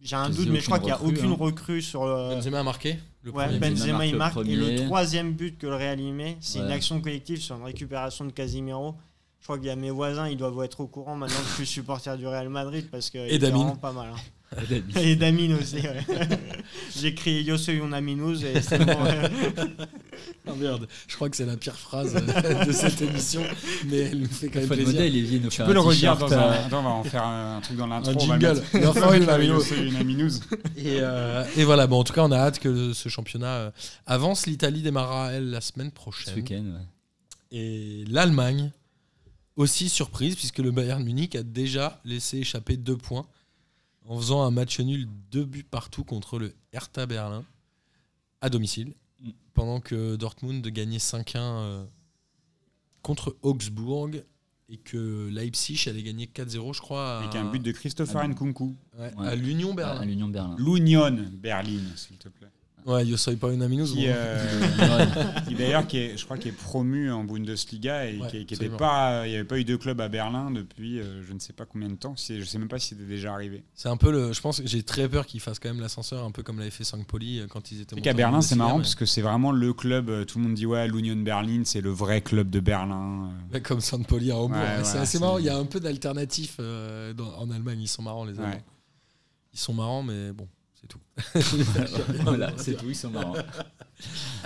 J'ai un doute, mais je crois qu'il n'y a aucune recrue, recrue sur le. Benzema a marqué le Ouais, premier Benzema Benzema il marque le Et le troisième but que le Real y met, c'est une action collective sur une récupération de Casimiro. Je crois qu'il y a mes voisins, ils doivent être au courant maintenant que je suis supporter du Real Madrid parce que Damien. vraiment pas mal. hein. (laughs) Et Damine aussi, ouais. (laughs) J'ai crié Yo soy un Aminous et c'est bon. ouais. (laughs) Ah merde, je crois que c'est la pire phrase euh, de cette émission, mais elle nous fait quand même plaisir. modèle, il vient nous faire peux un le redire dans un. euh, on va en faire un, truc dans l'intro. Un on va jingle. mettre- Il va Yo. Et, euh, et voilà, bon, en tout cas, on a hâte que ce championnat avance. L'Italie démarrera, elle, la semaine ce prochaine. week-end. ouais. Et l'Allemagne, aussi surprise, puisque le Bayern Munich a déjà laissé échapper deux points en faisant un match nul deux buts partout contre le Hertha Berlin à domicile, Mm. pendant que Dortmund gagnait 5-1 euh, contre Augsbourg et que Leipzig allait gagner 4-0, je crois, à, Avec un but de Christopher. Nkunku. ouais, Ouais. à l'Union à Berlin. l'Union Berlin. L'Union Berlin, s'il te plaît. Ouais, yo soy pas une aminous. Qui, euh, (laughs) qui d'ailleurs, qui est, je crois, qui est promu en Bundesliga et Ouais, qui, qui était pas, il n'y avait pas eu de club à Berlin depuis euh, je ne sais pas combien de temps. Je sais même pas si c'était déjà arrivé. C'est un peu le. Je pense que j'ai très peur qu'ils fassent quand même l'ascenseur, un peu comme l'avait fait Saint-Poli euh, quand ils étaient Et qu'à Berlin, c'est marrant mais- parce que c'est vraiment le club. euh, Tout le monde dit ouais, l'Union Berlin, c'est le vrai club de Berlin. Ouais, Comme Saint-Poli à Hambourg. Ouais, c'est assez marrant. Il y a un peu d'alternatifs euh, en Allemagne. Ils sont marrants, les Allemands. Ils sont marrants, mais bon, c'est tout. (laughs) voilà, c'est tout, ils sont marrants.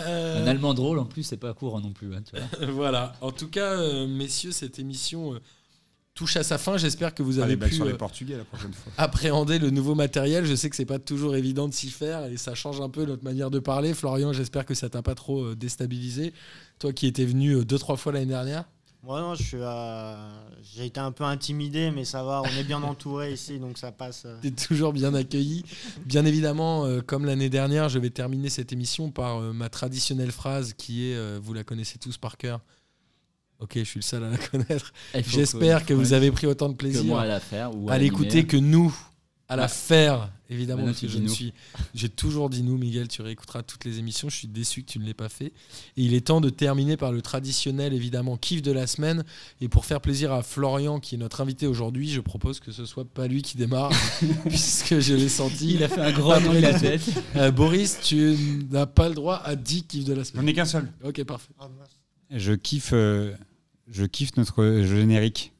Euh, Un Allemand drôle en plus, c'est pas courant non plus. hein, tu vois. (laughs) voilà. En tout cas, euh, messieurs, cette émission euh, touche à sa fin. J'espère que vous Ah, avez pu sur les Portugais la prochaine fois. appréhender le nouveau matériel. Je sais que c'est pas toujours évident de s'y faire et ça change un peu notre manière de parler. Florian, j'espère que ça t'a pas trop euh, déstabilisé. Toi qui étais venu euh, deux trois fois l'année dernière. Moi, non, je suis. euh, J'ai été un peu intimidé, mais ça va. On est bien entouré ici, donc ça passe. euh. T'es toujours bien accueilli. Bien évidemment, euh, comme l'année dernière, je vais terminer cette émission par euh, ma traditionnelle phrase qui est, euh, vous la connaissez tous par cœur. Ok, je suis le seul à la connaître. J'espère que vous avez pris autant de plaisir à l'écouter que nous à la faire. Évidemment, Maintenant, parce que tu je ne suis. J'ai toujours dit nous, Miguel. Tu réécouteras toutes les émissions. Je suis déçu que tu ne l'aies pas fait. Et il est temps de terminer par le traditionnel, évidemment, kiff de la semaine. Et pour faire plaisir à Florian, qui est notre invité aujourd'hui, je propose que ce soit pas lui qui démarre, (laughs) puisque je l'ai senti. Il a fait un grand de la tête. Euh, Boris, tu n'as pas le droit à 10 kiffs de la J'en semaine. ai qu'un seul. Ok, parfait. Je kiffe, euh, je kiffe notre générique.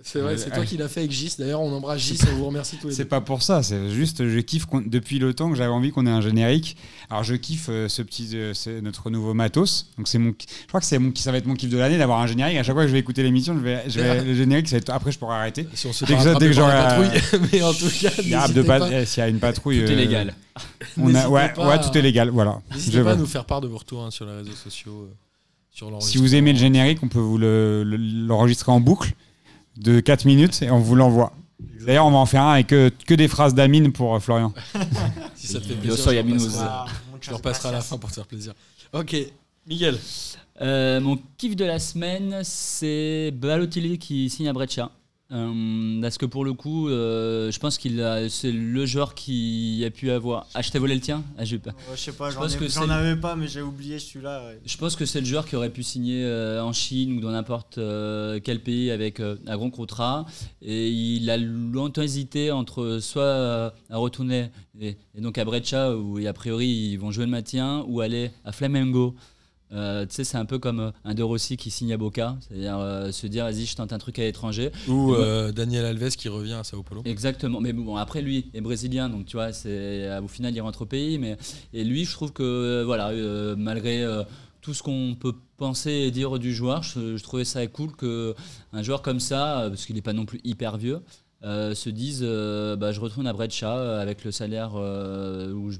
C'est vrai, Euh, c'est toi qui l'as fait avec Gis. D'ailleurs, on embrasse Gis. On vous remercie tous les C'est pas pour ça, c'est juste je kiffe depuis le temps que j'avais envie qu'on ait un générique. Alors je kiffe euh, ce petit, euh, c'est notre nouveau matos. Donc c'est mon, je crois que c'est mon, ça va être mon kiff de l'année d'avoir un générique. À chaque fois que je vais écouter l'émission, je vais, je vais- le générique, ça va être, après je pourrai arrêter. Si on se Dès que dès que j'aurai, patrouille. (laughs) Mais en tout cas, y s'il y a une patrouille, Tout est euh, légal. On a, N'hésitez ouais, pas ouais, à- tout est légal, voilà. N'hésitez pas à nous faire part de vos retours hein, sur les réseaux sociaux. euh, sur Si vous aimez le générique, on peut vous le- le- l'enregistrer en boucle de 4 minutes et on vous l'envoie. D'ailleurs, on va en faire un avec que, que des phrases d'Amine pour euh, Florian. (laughs) Si ça te fait plaisir, je repasserai- Ah, je repasserai à la fin pour te faire plaisir. Ok, Miguel. Euh, mon kiff de la semaine, c'est Balotelli qui signe à Breccia. Euh, parce que pour le coup, euh, je pense qu'il a, c'est le joueur qui a pu avoir. Ah, je t'ai volé le tien Ah, j'ai pas. Ouais, je sais pas, Je j'en pense ai- que j'en avais pas, mais j'ai oublié celui-là. ouais. Je pense que c'est le joueur qui aurait pu signer euh, en Chine ou dans n'importe quel pays avec un grand contrat. Et il a longtemps hésité entre soit à retourner et, et donc à Breccia où a priori ils vont jouer le maintien ou aller à Flamengo. Euh, tu sais, c'est un peu comme euh, un De Rossi qui signe à Boca, c'est-à-dire euh, se dire vas-y, je tente un truc à l'étranger. Ou euh, Daniel Alves qui revient à Sao Paulo. Exactement, mais bon, après lui est brésilien, donc tu vois, c'est au final il rentre au pays, mais et lui, je trouve que voilà, malgré tout ce qu'on peut penser et dire du joueur, je, je trouvais ça cool que un joueur comme ça, parce qu'il n'est pas non plus hyper vieux, se dise, bah, je retourne à Breccia avec le salaire où je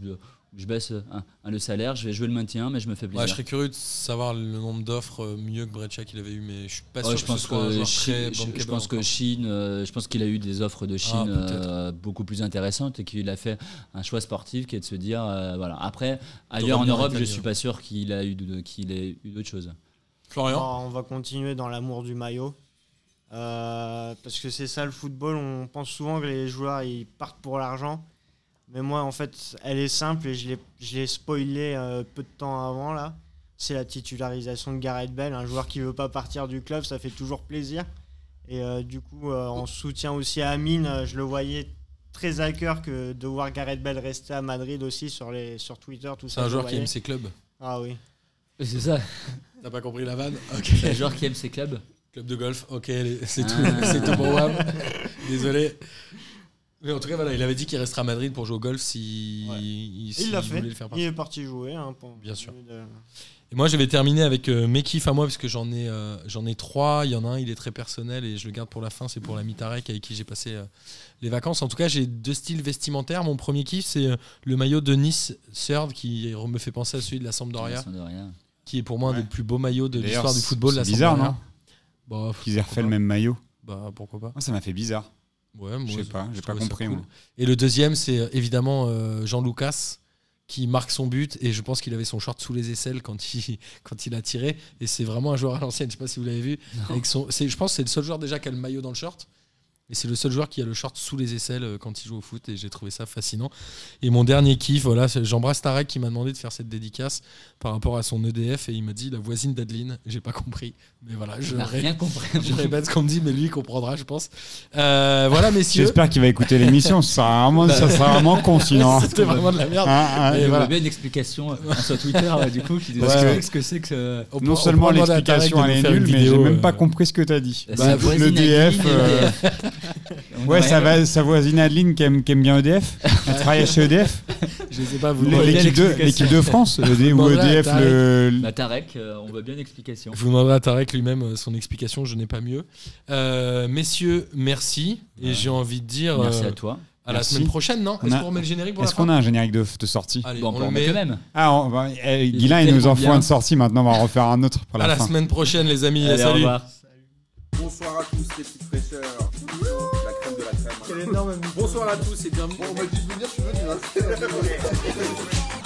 je baisse un, un le salaire, je vais jouer le maintien, mais je me fais plaisir. Ouais, je serais curieux de savoir le nombre d'offres euh, mieux que Breccia qu'il avait eu, mais je suis pas sûr Ouais, que je ce pense soit que Chine, je, je pense que. Chine, euh, je pense qu'il a eu des offres de Chine Ah, peut-être. euh, beaucoup plus intéressantes et qu'il a fait un choix sportif qui est de se dire euh, voilà. Après, ailleurs en Europe, je suis pas sûr qu'il a eu qu'il ait eu d'autres choses. Florian on va continuer dans l'amour du maillot. Euh, parce que c'est ça le football, on pense souvent que les joueurs ils partent pour l'argent. Mais moi en fait elle est simple et je l'ai- je l'ai spoilé euh, peu de temps avant là. C'est la titularisation de Gareth Bell, un joueur qui veut pas partir du club, ça fait toujours plaisir. Et euh, du coup euh, en soutien aussi à Amine, euh, je le voyais très à cœur que de voir Gareth Bell rester à Madrid aussi sur, les, sur Twitter, tout C'est ça. un je joueur qui aime ses clubs. Ah oui. C'est ça. T'as pas compris la vanne? C'est un joueur qui aime ses clubs. Club de golf, ok, c'est tout, Ah. c'est tout pour Wam. (laughs) Désolé. Mais en tout cas, voilà, il avait dit qu'il resterait à Madrid pour jouer au golf si Ouais. il, l'a fait. le faire Il est parti jouer. hein, pour- Bien sûr. de- Et moi, je vais terminer avec euh, mes kiffs à moi, parce que j'en ai, euh, j'en ai trois. Il y en a un, il est très personnel et je le garde pour la fin. C'est pour l'ami Tarek avec qui j'ai passé euh, les vacances. En tout cas, j'ai deux styles vestimentaires. Mon premier kiff, c'est euh, le maillot de Nice Third qui me fait penser à celui de la Sampdoria, qui est pour moi un des plus beaux maillots de l'histoire du football. c'est la bizarre, Sampdoria. non Bah, Qu'ils aient refait le même maillot. Bah, pourquoi pas. Moi, ça m'a fait bizarre. Ouais, moi, Je sais pas, j'ai pas compris. cool. Et le deuxième, c'est euh, évidemment euh, Jean Lucas qui marque son but et je pense qu'il avait son short sous les aisselles quand il, (laughs) quand il a tiré et c'est vraiment un joueur à l'ancienne je sais pas si vous l'avez vu avec son je pense que c'est le seul joueur déjà qui a le maillot dans le short et c'est le seul joueur qui a le short sous les aisselles euh, quand il joue au foot et j'ai trouvé ça fascinant et mon dernier kiff voilà c'est- j'embrasse Tarek qui m'a demandé de faire cette dédicace par rapport à son EDF et il m'a dit la voisine d'Adeline j'ai pas compris mais voilà je, ré- rien compris. je répète ce qu'on me dit mais lui il comprendra je pense Euh, voilà messieurs J'espère qu'il va écouter l'émission. Ça sera vraiment, (laughs) ça sera vraiment con sinon. c'était vraiment de la merde Hein, hein. Et voilà. bien une explication euh, sur Twitter du coup qui que- ce que c'est que ce- On Non seulement l'explication elle est nulle, mais j'ai même pas compris ce que t'as dit. Bah, (laughs) Bah. On Ouais, ça va, sa voisine Adeline qui aime, qui aime bien EDF. Elle travaille chez EDF. (laughs) je sais pas vous L'équipe de, l'explication. l'équipe de France. ED- ou EDF, Tarek. le. Bah, Tarek, euh, on veut bien une explication. Vous demanderez à Tarek lui-même euh, son explication, je n'ai pas mieux. Euh, messieurs, merci. Et j'ai envie de dire Merci euh, à toi. à la Merci. semaine prochaine, non On Est-ce qu'on remet le générique pour Est-ce qu'on a un générique de, de sortie Allez, Bon, on on peut le met le même. Ah, on va- eh, Il Guilain, il nous en faut un de sortie. Maintenant, on va en refaire un autre pour à la semaine prochaine, les amis. Allez, au Salut. revoir. Bonsoir à tous les petites fraîcheurs. La crème de la crème. Énorme Bonsoir à tous et bienvenue. Bon, on m'a dit de venir, je suis venu. hein. (laughs)